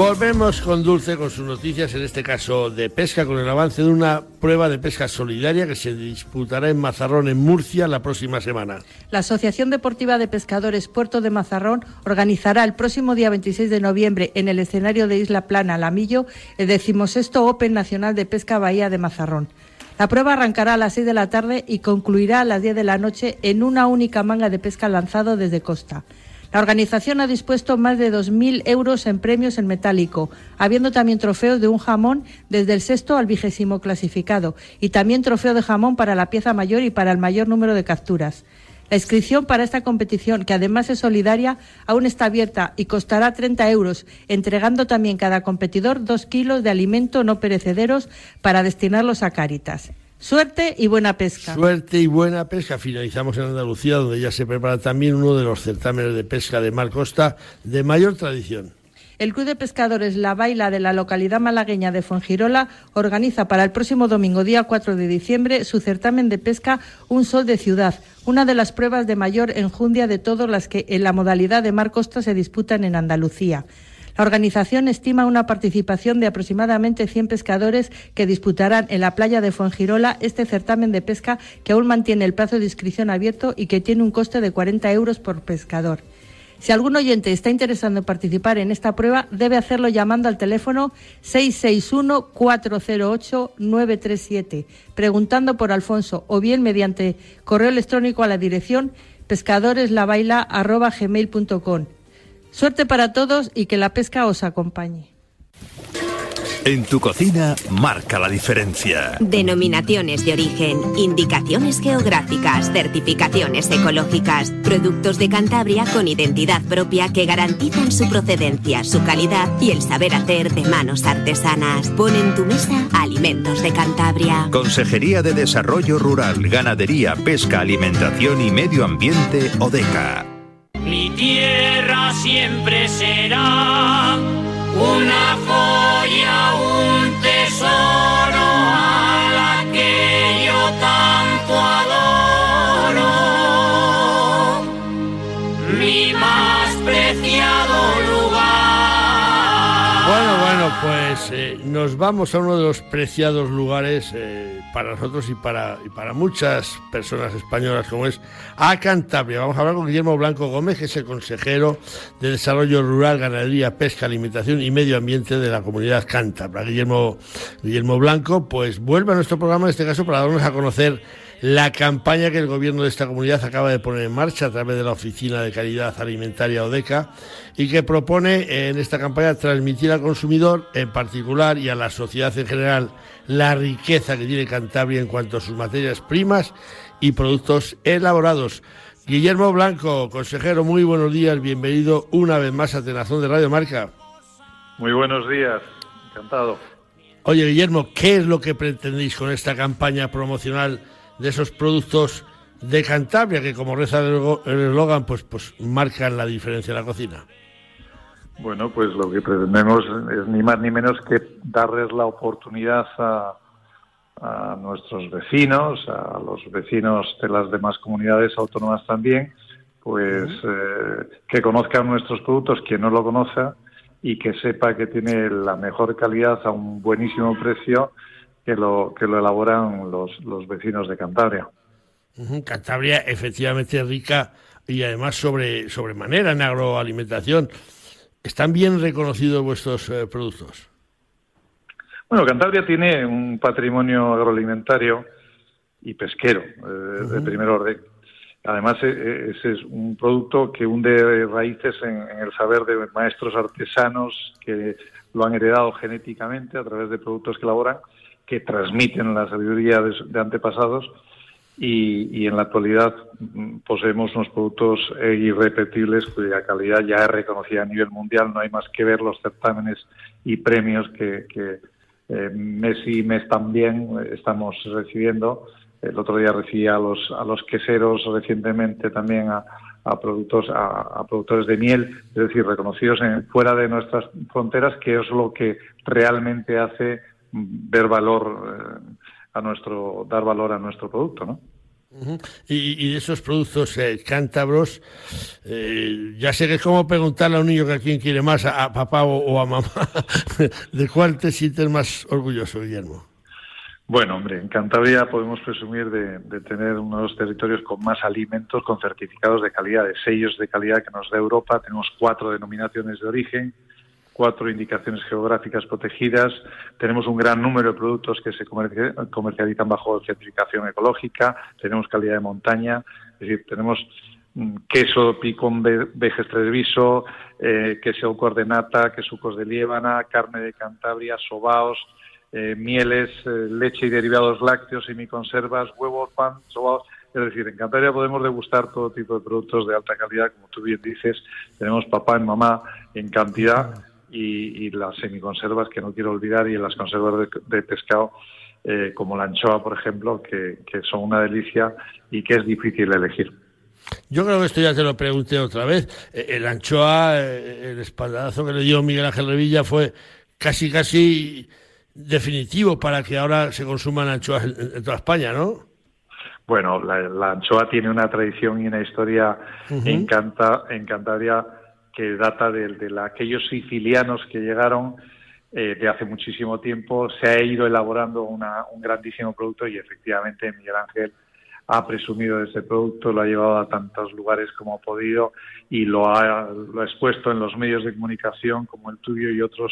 Volvemos con Dulce con sus noticias, en este caso de pesca, con el avance de una prueba de pesca solidaria que se disputará en Mazarrón, en Murcia, la próxima semana. La Asociación Deportiva de Pescadores Puerto de Mazarrón organizará el próximo día 26 de noviembre en el escenario de Isla Plana, Lamillo, el decimosexto Open Nacional de Pesca Bahía de Mazarrón. La prueba arrancará a las 6 de la tarde y concluirá a las 10 de la noche en una única manga de pesca lanzado desde costa. La organización ha dispuesto más de 2.000 euros en premios en metálico, habiendo también trofeos de un jamón desde el sexto al vigésimo clasificado y también trofeo de jamón para la pieza mayor y para el mayor número de capturas. La inscripción para esta competición, que además es solidaria, aún está abierta y costará 30 euros, entregando también cada competidor dos kilos de alimento no perecederos para destinarlos a Cáritas. Suerte y buena pesca. Suerte y buena pesca. Finalizamos en Andalucía, donde ya se prepara también uno de los certámenes de pesca de Mar Costa de mayor tradición. El Club de Pescadores La Baila de la localidad malagueña de Fuengirola organiza para el próximo domingo, día 4 de diciembre, su certamen de pesca Un Sol de Ciudad, una de las pruebas de mayor enjundia de todas las que en la modalidad de mar costa se disputan en Andalucía. La organización estima una participación de aproximadamente 100 pescadores que disputarán en la playa de Fuengirola este certamen de pesca que aún mantiene el plazo de inscripción abierto y que tiene un coste de 40 euros por pescador. Si algún oyente está interesado en participar en esta prueba, debe hacerlo llamando al teléfono 661-408-937, preguntando por Alfonso o bien mediante correo electrónico a la dirección pescadoreslabaila.gmail.com. Suerte para todos y que la pesca os acompañe. En tu cocina marca la diferencia. Denominaciones de origen, indicaciones geográficas, certificaciones ecológicas, productos de Cantabria con identidad propia que garantizan su procedencia, su calidad y el saber hacer de manos artesanas. Pon en tu mesa alimentos de Cantabria. Consejería de Desarrollo Rural, Ganadería, Pesca, Alimentación y Medio Ambiente, ODECA. Siempre será pues eh, nos vamos a uno de los preciados lugares eh, para nosotros y para, muchas personas españolas, como es a Cantabria. Vamos a hablar con Guillermo Blanco Gómez, que es el consejero de Desarrollo Rural, Ganadería, Pesca, Alimentación y Medio Ambiente de la comunidad cántabra. Guillermo, Guillermo Blanco, pues vuelve a nuestro programa, en este caso, para darnos a conocer la campaña que el gobierno de esta comunidad acaba de poner en marcha a través de la Oficina de Calidad Alimentaria ODECA y que propone eh, en esta campaña transmitir al consumidor en particular y a la sociedad en general la riqueza que tiene Cantabria en cuanto a sus materias primas y productos elaborados. Guillermo Blanco, consejero, muy buenos días, bienvenido una vez más a Tenazón de Radio Marca. Muy buenos días, encantado. Oye, Guillermo, ¿qué es lo que pretendéis con esta campaña promocional de esos productos de Cantabria que, como reza el eslogan, pues, pues marcan la diferencia en la cocina? Bueno, pues lo que pretendemos es ni más ni menos que darles la oportunidad a, a nuestros vecinos, a los vecinos de las demás comunidades autónomas también, pues eh, que conozcan nuestros productos, quien no lo conozca, y que sepa que tiene la mejor calidad a un buenísimo precio que lo, que lo elaboran los, los vecinos de Cantabria. Cantabria efectivamente rica y además sobre, sobremanera en agroalimentación. ¿Están bien reconocidos vuestros eh, productos? Bueno, Cantabria tiene un patrimonio agroalimentario y pesquero eh, de primer orden. Además, e- e- ese es un producto que hunde raíces en, en el saber de maestros artesanos que lo han heredado genéticamente a través de productos que elaboran, que transmiten la sabiduría de, antepasados y, en la actualidad mm, poseemos unos productos eh, irrepetibles cuya calidad ya es reconocida a nivel mundial. No hay más que ver los certámenes y premios que, eh, mes y mes también eh, estamos recibiendo. El otro día recibí a los, a los queseros recientemente también a, productos a, productores de miel, es decir, reconocidos en, fuera de nuestras fronteras, que es lo que realmente hace ver valor eh, a nuestro, dar valor a nuestro producto, ¿no? Y, y de esos productos eh, cántabros, eh, ya sé que es como preguntarle a un niño que a quién quiere más, a, a papá o, o a mamá. [laughs] ¿De cuál te sientes más orgulloso, Guillermo? Bueno, hombre, en Cantabria podemos presumir de, de tener uno de los territorios con más alimentos con certificados de calidad, de sellos de calidad que nos da Europa. Tenemos cuatro denominaciones de origen, cuatro indicaciones geográficas protegidas, tenemos un gran número de productos que se comerci- comercializan bajo certificación ecológica, tenemos calidad de montaña, es decir, tenemos mm, queso picón ve- vejes treviso, eh, queso coordenata, quesucos de liébana, carne de Cantabria, sobaos, eh, mieles, eh, leche y derivados lácteos, semiconservas, huevos, pan, sobaos. Es decir, en Cantabria podemos degustar todo tipo de productos de alta calidad, como tú bien dices. Tenemos papá y mamá en cantidad y, y las semiconservas que no quiero olvidar y las conservas de, de pescado eh, como la anchoa, por ejemplo, que, que son una delicia y que es difícil elegir. Yo creo que esto ya te lo pregunté otra vez. Eh, El anchoa, eh, el espaldarazo que le dio Miguel Ángel Revilla fue casi, casi definitivo para que ahora se consuman anchoas en, toda España, ¿no? Bueno, la, la anchoa tiene una tradición y una historia Ujú. en, Canta- en Cantabria que data de, de la- aquellos sicilianos que llegaron eh, de hace muchísimo tiempo. Se ha ido elaborando una- un grandísimo producto y efectivamente Miguel Ángel ha presumido de ese producto, lo ha llevado a tantos lugares como ha podido y lo ha, lo ha expuesto en los medios de comunicación como el tuyo y otros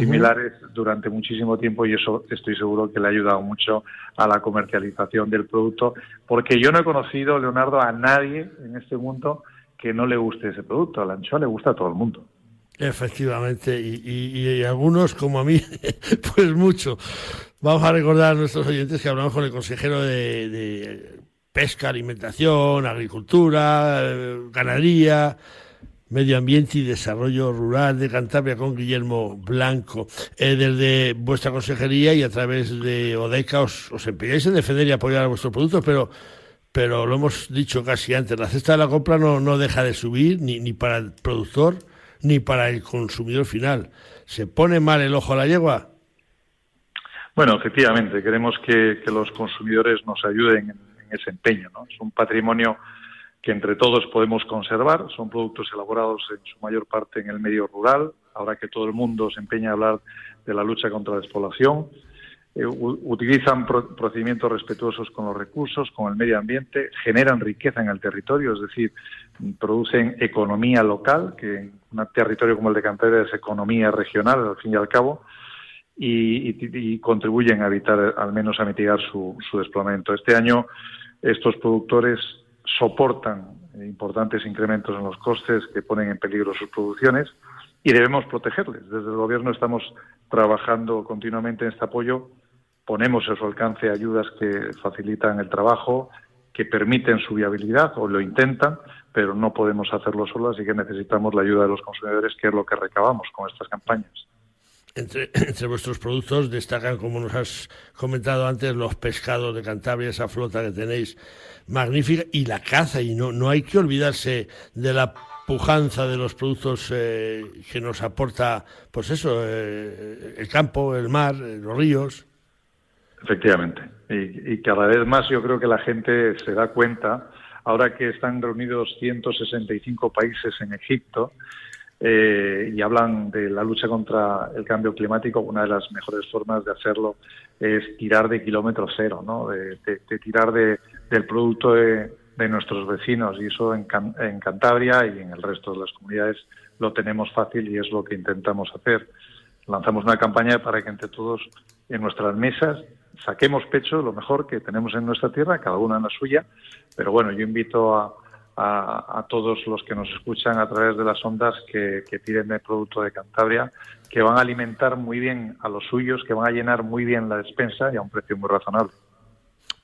similares durante muchísimo tiempo y eso estoy seguro que le ha ayudado mucho a la comercialización del producto porque yo no he conocido, Leonardo, a nadie en este mundo que no le guste ese producto. A la anchoa le gusta a todo el mundo. Efectivamente, y, y- algunos, como a mí, [laughs] pues mucho. Vamos a recordar a nuestros oyentes que hablamos con el consejero de, Pesca, Alimentación, Agricultura, Ganadería, Medio Ambiente y Desarrollo Rural de Cantabria con Guillermo Blanco. Eh, desde vuestra consejería y a través de ODECA os, os empeñáis en defender y apoyar a vuestros productos, pero, pero lo hemos dicho casi antes, la cesta de la compra no, no deja de subir ni, ni para el productor ni para el consumidor final. ¿Se pone mal el ojo a la yegua? Bueno, efectivamente, queremos que, que los consumidores nos ayuden en, ese empeño. ¿no? Es un patrimonio que entre todos podemos conservar. Son productos elaborados en su mayor parte en el medio rural. Ahora que todo el mundo se empeña a hablar de la lucha contra la despoblación, eh, utilizan pro- procedimientos respetuosos con los recursos, con el medio ambiente, generan riqueza en el territorio, es decir, producen economía local, que en un territorio como el de Cantabria es economía regional, al fin y al cabo, y, contribuyen a evitar, al menos a mitigar su, su desplomamiento. Este año estos productores soportan importantes incrementos en los costes que ponen en peligro sus producciones y debemos protegerles. Desde el Gobierno estamos trabajando continuamente en este apoyo. Ponemos a su alcance ayudas que facilitan el trabajo, que permiten su viabilidad o lo intentan, pero no podemos hacerlo solos, así que necesitamos la ayuda de los consumidores, que es lo que recabamos con estas campañas. Entre, [clears throat] entre vuestros productos destacan, como nos has comentado antes, los pescados de Cantabria, esa flota que tenéis magnífica, y la caza. Y no, no hay que olvidarse de la pujanza de los productos eh, que nos aporta, pues eso, eh, el campo, el mar, eh, los ríos. Efectivamente. Y, y cada vez más yo creo que la gente se da cuenta, ahora que están reunidos 165 países en Egipto y hablan de la lucha contra el cambio climático, una de las mejores formas de hacerlo es tirar de kilómetro cero, ¿no? de, de- de tirar de- del producto de, de nuestros vecinos. Y eso en, Can- en Cantabria y en el resto de las comunidades lo tenemos fácil y es lo que intentamos hacer lanzamos una campaña para que entre todos en nuestras mesas saquemos pecho lo mejor que tenemos en nuestra tierra, cada uno en la suya, pero bueno, yo invito a, a- a todos los que nos escuchan a través de las ondas que, que piden el producto de Cantabria, que van a alimentar muy bien a los suyos, que van a llenar muy bien la despensa y a un precio muy razonable.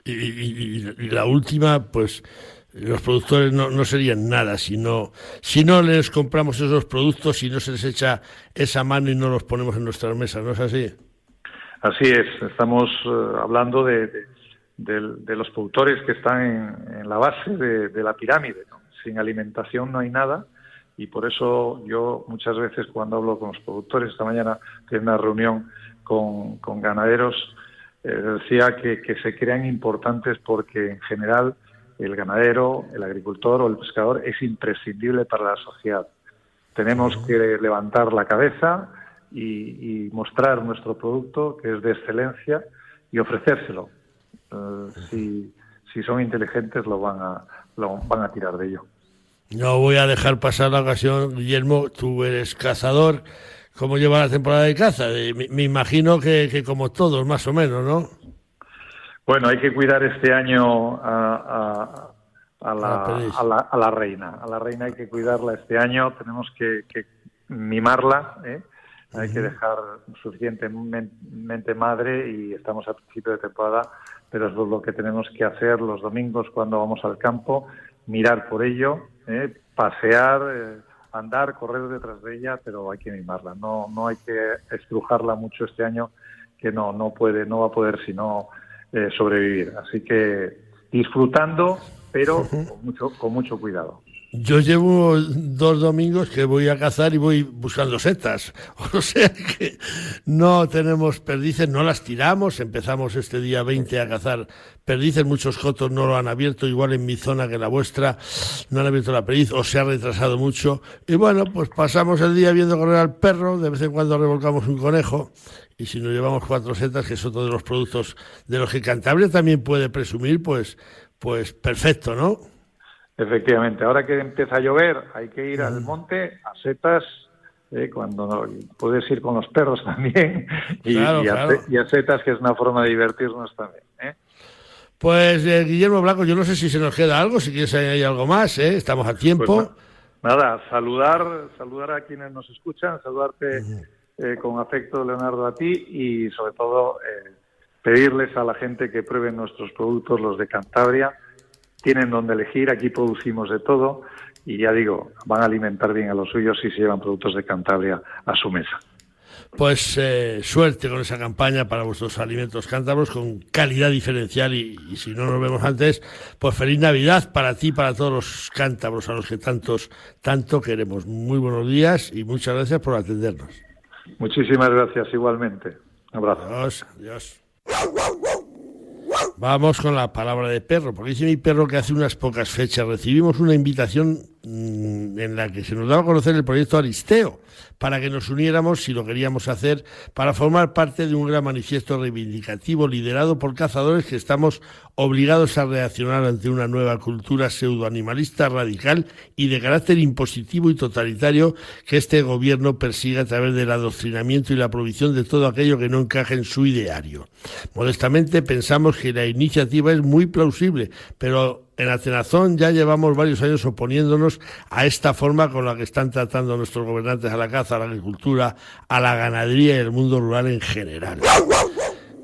Y, y- y- y la última, pues los productores no, no serían nada si no, si no les compramos esos productos, si no se les echa esa mano y no los ponemos en nuestras mesas, ¿no es así? Así es, estamos eh, hablando de, de- los productores que están en, la base de, la pirámide. ¿no? Sin alimentación no hay nada y por eso yo muchas veces cuando hablo con los productores, esta mañana tuve una reunión con, con ganaderos, decía que, que se crean importantes porque en general el ganadero, el agricultor o el pescador es imprescindible para la sociedad. Tenemos que levantar la cabeza y, y mostrar nuestro producto, que es de excelencia, y ofrecérselo. Eh, si, si son inteligentes, lo van a, lo van a tirar de ello. No voy a dejar pasar la ocasión, Guillermo, tú eres cazador, cómo lleva la temporada de caza. Me, me imagino que, que como todos, más o menos, ¿no? Bueno, hay que cuidar este año a, a- a la, A la perdiz. a la- la reina. A la reina hay que cuidarla este año, tenemos que, que mimarla, ¿eh? hay que dejar suficientemente madre y estamos a principio de temporada, pero es lo que tenemos que hacer los domingos cuando vamos al campo, mirar por ello, ¿eh? pasear, eh, andar, correr detrás de ella, pero hay que mimarla. No, no hay que estrujarla mucho este año, que no, no puede, no va a poder sino eh, sobrevivir. Así que disfrutando, pero con mucho, con mucho cuidado. Yo llevo dos domingos que voy a cazar y voy buscando setas. [laughs] O sea que no tenemos perdices, no las tiramos. Empezamos este día 20 a cazar perdices. Muchos cotos no lo han abierto, igual en mi zona que en la vuestra. No han abierto la perdiz o se ha retrasado mucho. Y bueno, pues pasamos el día viendo correr al perro. De vez en cuando revolcamos un conejo. Y si nos llevamos cuatro setas, que es otro de los productos de los que Cantabria también puede presumir, pues, pues perfecto, ¿no? Efectivamente, ahora que empieza a llover hay que ir Mm. al monte a setas, eh, cuando no- puedes ir con los perros [laughs] también, y, Claro, y a, claro. se- y a setas, que es una forma de divertirnos también. ¿eh? Pues eh, Guillermo Blanco, yo no sé si se nos queda algo, si quieres añadir algo más, ¿eh? estamos a tiempo. Pues Nada, saludar, saludar a quienes nos escuchan, saludarte eh, con afecto, Leonardo, a ti y sobre todo pedirles a la gente que prueben nuestros productos, los de Cantabria. Tienen donde elegir, aquí producimos de todo y ya digo, van a alimentar bien a los suyos si se llevan productos de Cantabria a su mesa. Pues eh, suerte con esa campaña para vuestros alimentos cántabros con calidad diferencial y, y si no nos vemos antes, pues feliz Navidad para ti y para todos los cántabros a los que tantos tanto queremos. Muy buenos días y muchas gracias por atendernos. Muchísimas gracias igualmente. Un abrazo. Adiós, adiós. Vamos con la palabra de perro, porque dice mi perro que hace unas pocas fechas recibimos una invitación en la que se nos daba a conocer el proyecto Aristeo, para que nos uniéramos, si lo queríamos hacer, para formar parte de un gran manifiesto reivindicativo liderado por cazadores que estamos obligados a reaccionar ante una nueva cultura pseudoanimalista radical y de carácter impositivo y totalitario que este gobierno persigue a través del adoctrinamiento y la provisión de todo aquello que no encaje en su ideario. Modestamente pensamos que la iniciativa es muy plausible, pero en Atenazón ya llevamos varios años oponiéndonos a esta forma con la que están tratando nuestros gobernantes a la caza, a la agricultura, a la ganadería y el mundo rural en general.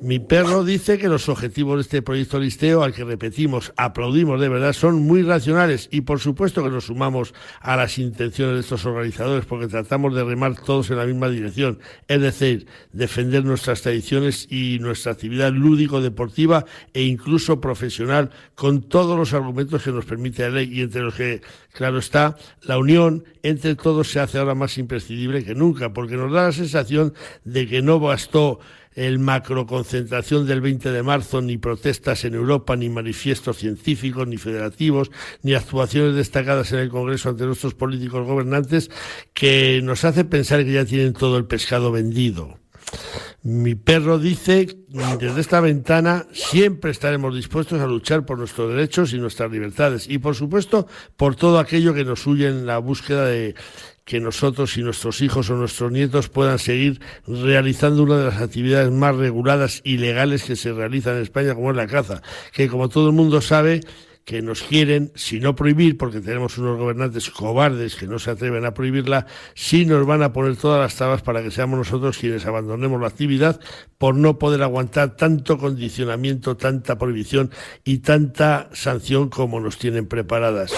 Mi perro dice que los objetivos de este proyecto listeo, al que repetimos, aplaudimos de verdad, son muy racionales. Y por supuesto que nos sumamos a las intenciones de estos organizadores porque tratamos de remar todos en la misma dirección, es decir, defender nuestras tradiciones y nuestra actividad lúdico-deportiva e incluso profesional con todos los argumentos que nos permite la ley. Y entre los que, claro está, la unión entre todos se hace ahora más imprescindible que nunca porque nos da la sensación de que no bastó el macroconcentración del 20 de marzo, ni protestas en Europa, ni manifiestos científicos, ni federativos, ni actuaciones destacadas en el Congreso ante nuestros políticos gobernantes, que nos hace pensar que ya tienen todo el pescado vendido. Mi perro dice, desde esta ventana siempre estaremos dispuestos a luchar por nuestros derechos y nuestras libertades y por supuesto por todo aquello que nos huye en la búsqueda de que nosotros y nuestros hijos o nuestros nietos puedan seguir realizando una de las actividades más reguladas y legales que se realizan en España, como es la caza, que como todo el mundo sabe, que nos quieren, si no prohibir, porque tenemos unos gobernantes cobardes que no se atreven a prohibirla, sí nos van a poner todas las tablas para que seamos nosotros quienes abandonemos la actividad por no poder aguantar tanto condicionamiento, tanta prohibición y tanta sanción como nos tienen preparadas.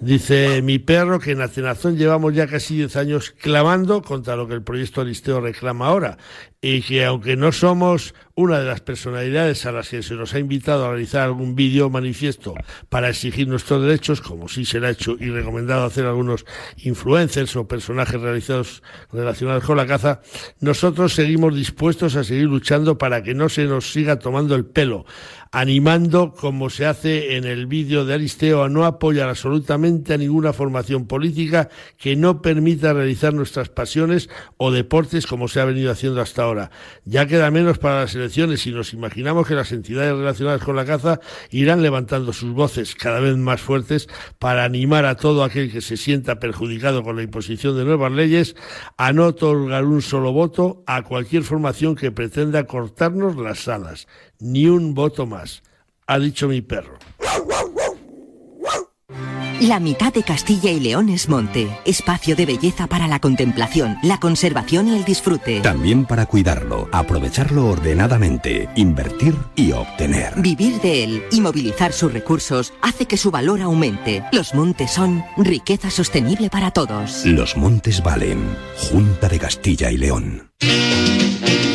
Dice mi perro que en Atenazón llevamos ya casi 10 años clamando contra lo que el proyecto Aristeo reclama ahora y que aunque no somos una de las personalidades a las que se nos ha invitado a realizar algún vídeo manifiesto para exigir nuestros derechos, como sí se le ha hecho y recomendado hacer algunos influencers o personajes realizados relacionados con la caza, nosotros seguimos dispuestos a seguir luchando para que no se nos siga tomando el pelo, animando, como se hace en el vídeo de Aristeo, a no apoyar absolutamente a ninguna formación política que no permita realizar nuestras pasiones o deportes como se ha venido haciendo hasta ahora. Ya queda menos para las elecciones y nos imaginamos que las entidades relacionadas con la caza irán levantando sus voces cada vez más fuertes para animar a todo aquel que se sienta perjudicado con la imposición de nuevas leyes a no otorgar un solo voto a cualquier formación que pretenda cortarnos las alas. Ni un voto más, ha dicho mi perro. La mitad de Castilla y León es monte, espacio de belleza para la contemplación, la conservación y el disfrute. También para cuidarlo, aprovecharlo ordenadamente, invertir y obtener. Vivir de él y movilizar sus recursos hace que su valor aumente. Los montes son riqueza sostenible para todos. Los montes valen. Junta de Castilla y León.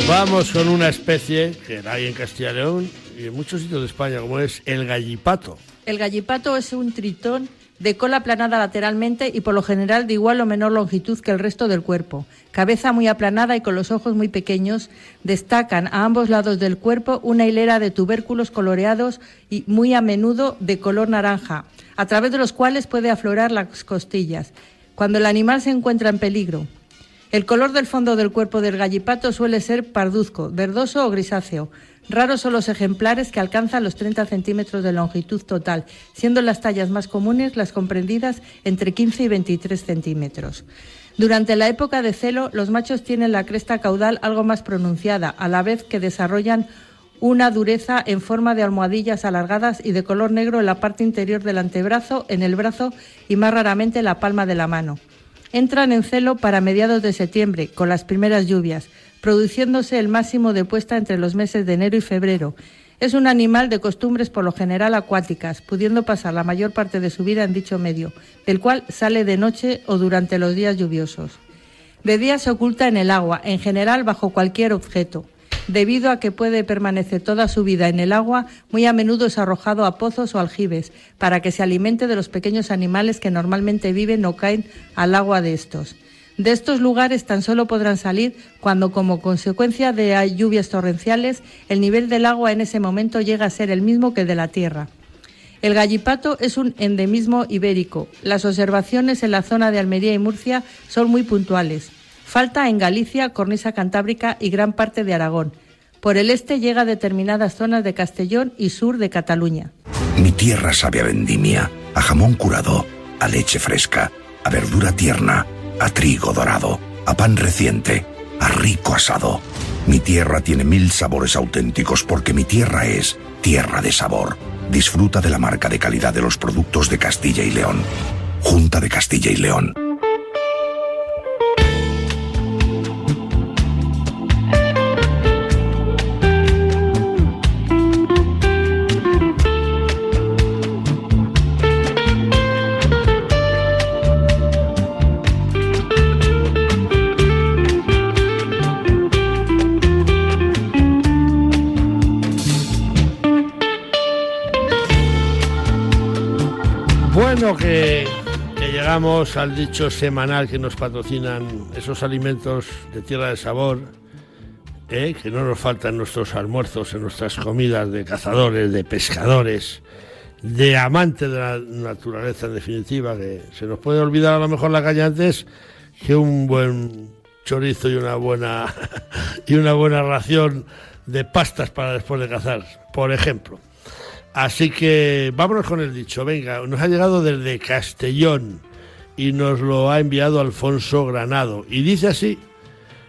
Vamos con una especie que hay en Castilla y León y en muchos sitios de España, como es el gallipato. El gallipato es un tritón de cola aplanada lateralmente y por lo general de igual o menor longitud que el resto del cuerpo. Cabeza muy aplanada y con los ojos muy pequeños, destacan a ambos lados del cuerpo una hilera de tubérculos coloreados y muy a menudo de color naranja, a través de los cuales puede aflorar las costillas, cuando el animal se encuentra en peligro. El color del fondo del cuerpo del gallipato suele ser parduzco, verdoso o grisáceo. Raros son los ejemplares que alcanzan los 30 centímetros de longitud total, siendo las tallas más comunes las comprendidas entre 15 y 23 centímetros. Durante la época de celo, los machos tienen la cresta caudal algo más pronunciada, a la vez que desarrollan una dureza en forma de almohadillas alargadas y de color negro en la parte interior del antebrazo, en el brazo y más raramente en la palma de la mano. Entran en celo para mediados de septiembre, con las primeras lluvias, produciéndose el máximo de puesta entre los meses de enero y febrero. Es un animal de costumbres por lo general acuáticas, pudiendo pasar la mayor parte de su vida en dicho medio, del cual sale de noche o durante los días lluviosos. De día se oculta en el agua, en general bajo cualquier objeto. Debido a que puede permanecer toda su vida en el agua, muy a menudo es arrojado a pozos o aljibes para que se alimente de los pequeños animales que normalmente viven o caen al agua de estos. De estos lugares tan solo podrán salir cuando, como consecuencia de lluvias torrenciales, el nivel del agua en ese momento llega a ser el mismo que el de la tierra. El gallipato es un endemismo ibérico. Las observaciones en la zona de Almería y Murcia son muy puntuales. Falta en Galicia, Cornisa Cantábrica y gran parte de Aragón. Por el este llega a determinadas zonas de Castellón y sur de Cataluña. Mi tierra sabe a vendimia, a jamón curado, a leche fresca, a verdura tierna, a trigo dorado, a pan reciente, a rico asado. Mi tierra tiene mil sabores auténticos porque mi tierra es tierra de sabor. Disfruta de la marca de calidad de los productos de Castilla y León. Junta de Castilla y León. Llegamos al dicho semanal que nos patrocinan esos alimentos de tierra de sabor, ¿eh? que no nos faltan nuestros almuerzos, en nuestras comidas de cazadores, de pescadores, de amantes de la naturaleza en definitiva, que se nos puede olvidar a lo mejor la caña antes que un buen chorizo y una buena [laughs] y una buena ración de pastas para después de cazar, por ejemplo. Así que vámonos con el dicho. Venga, nos ha llegado desde Castellón y nos lo ha enviado Alfonso Granado. Y dice así,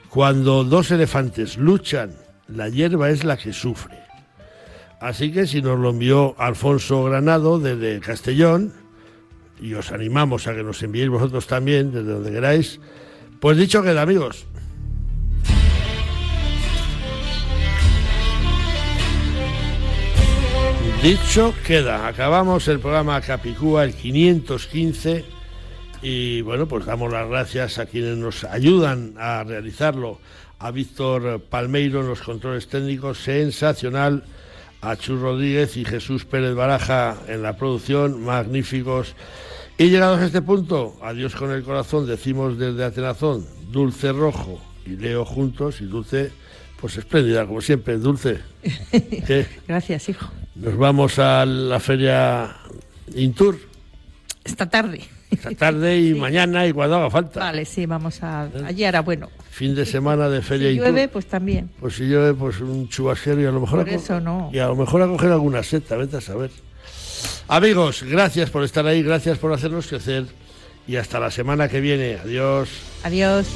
cuando dos elefantes luchan, la hierba es la que sufre. Así que si nos lo envió Alfonso Granado desde Castellón, y os animamos a que nos enviéis vosotros también, desde donde queráis, pues dicho queda, amigos. Dicho queda, acabamos el programa Capicúa, el 515, y bueno, pues damos las gracias a quienes nos ayudan a realizarlo, a Víctor Palmeiro en los controles técnicos, sensacional, a Chus Rodríguez y Jesús Pérez Baraja en la producción, magníficos. Y llegados a este punto, adiós con el corazón, decimos desde Atenazón, Dulce Rojo y Leo juntos, y Dulce, pues espléndida, como siempre, Dulce. [laughs] ¿Qué? Gracias, hijo. Nos vamos a la feria Intur. Esta tarde. Esta tarde y [laughs] mañana y cuando haga falta. Vale, sí, vamos a... Allí hará bueno. Fin de semana de feria Si y llueve, tour. pues también. Pues si llueve, pues un chubasquero y a lo mejor... Por a eso no. Y a lo mejor a coger alguna seta, vete a saber. Amigos, gracias por estar ahí, gracias por hacernos crecer y hasta la semana que viene. Adiós. Adiós.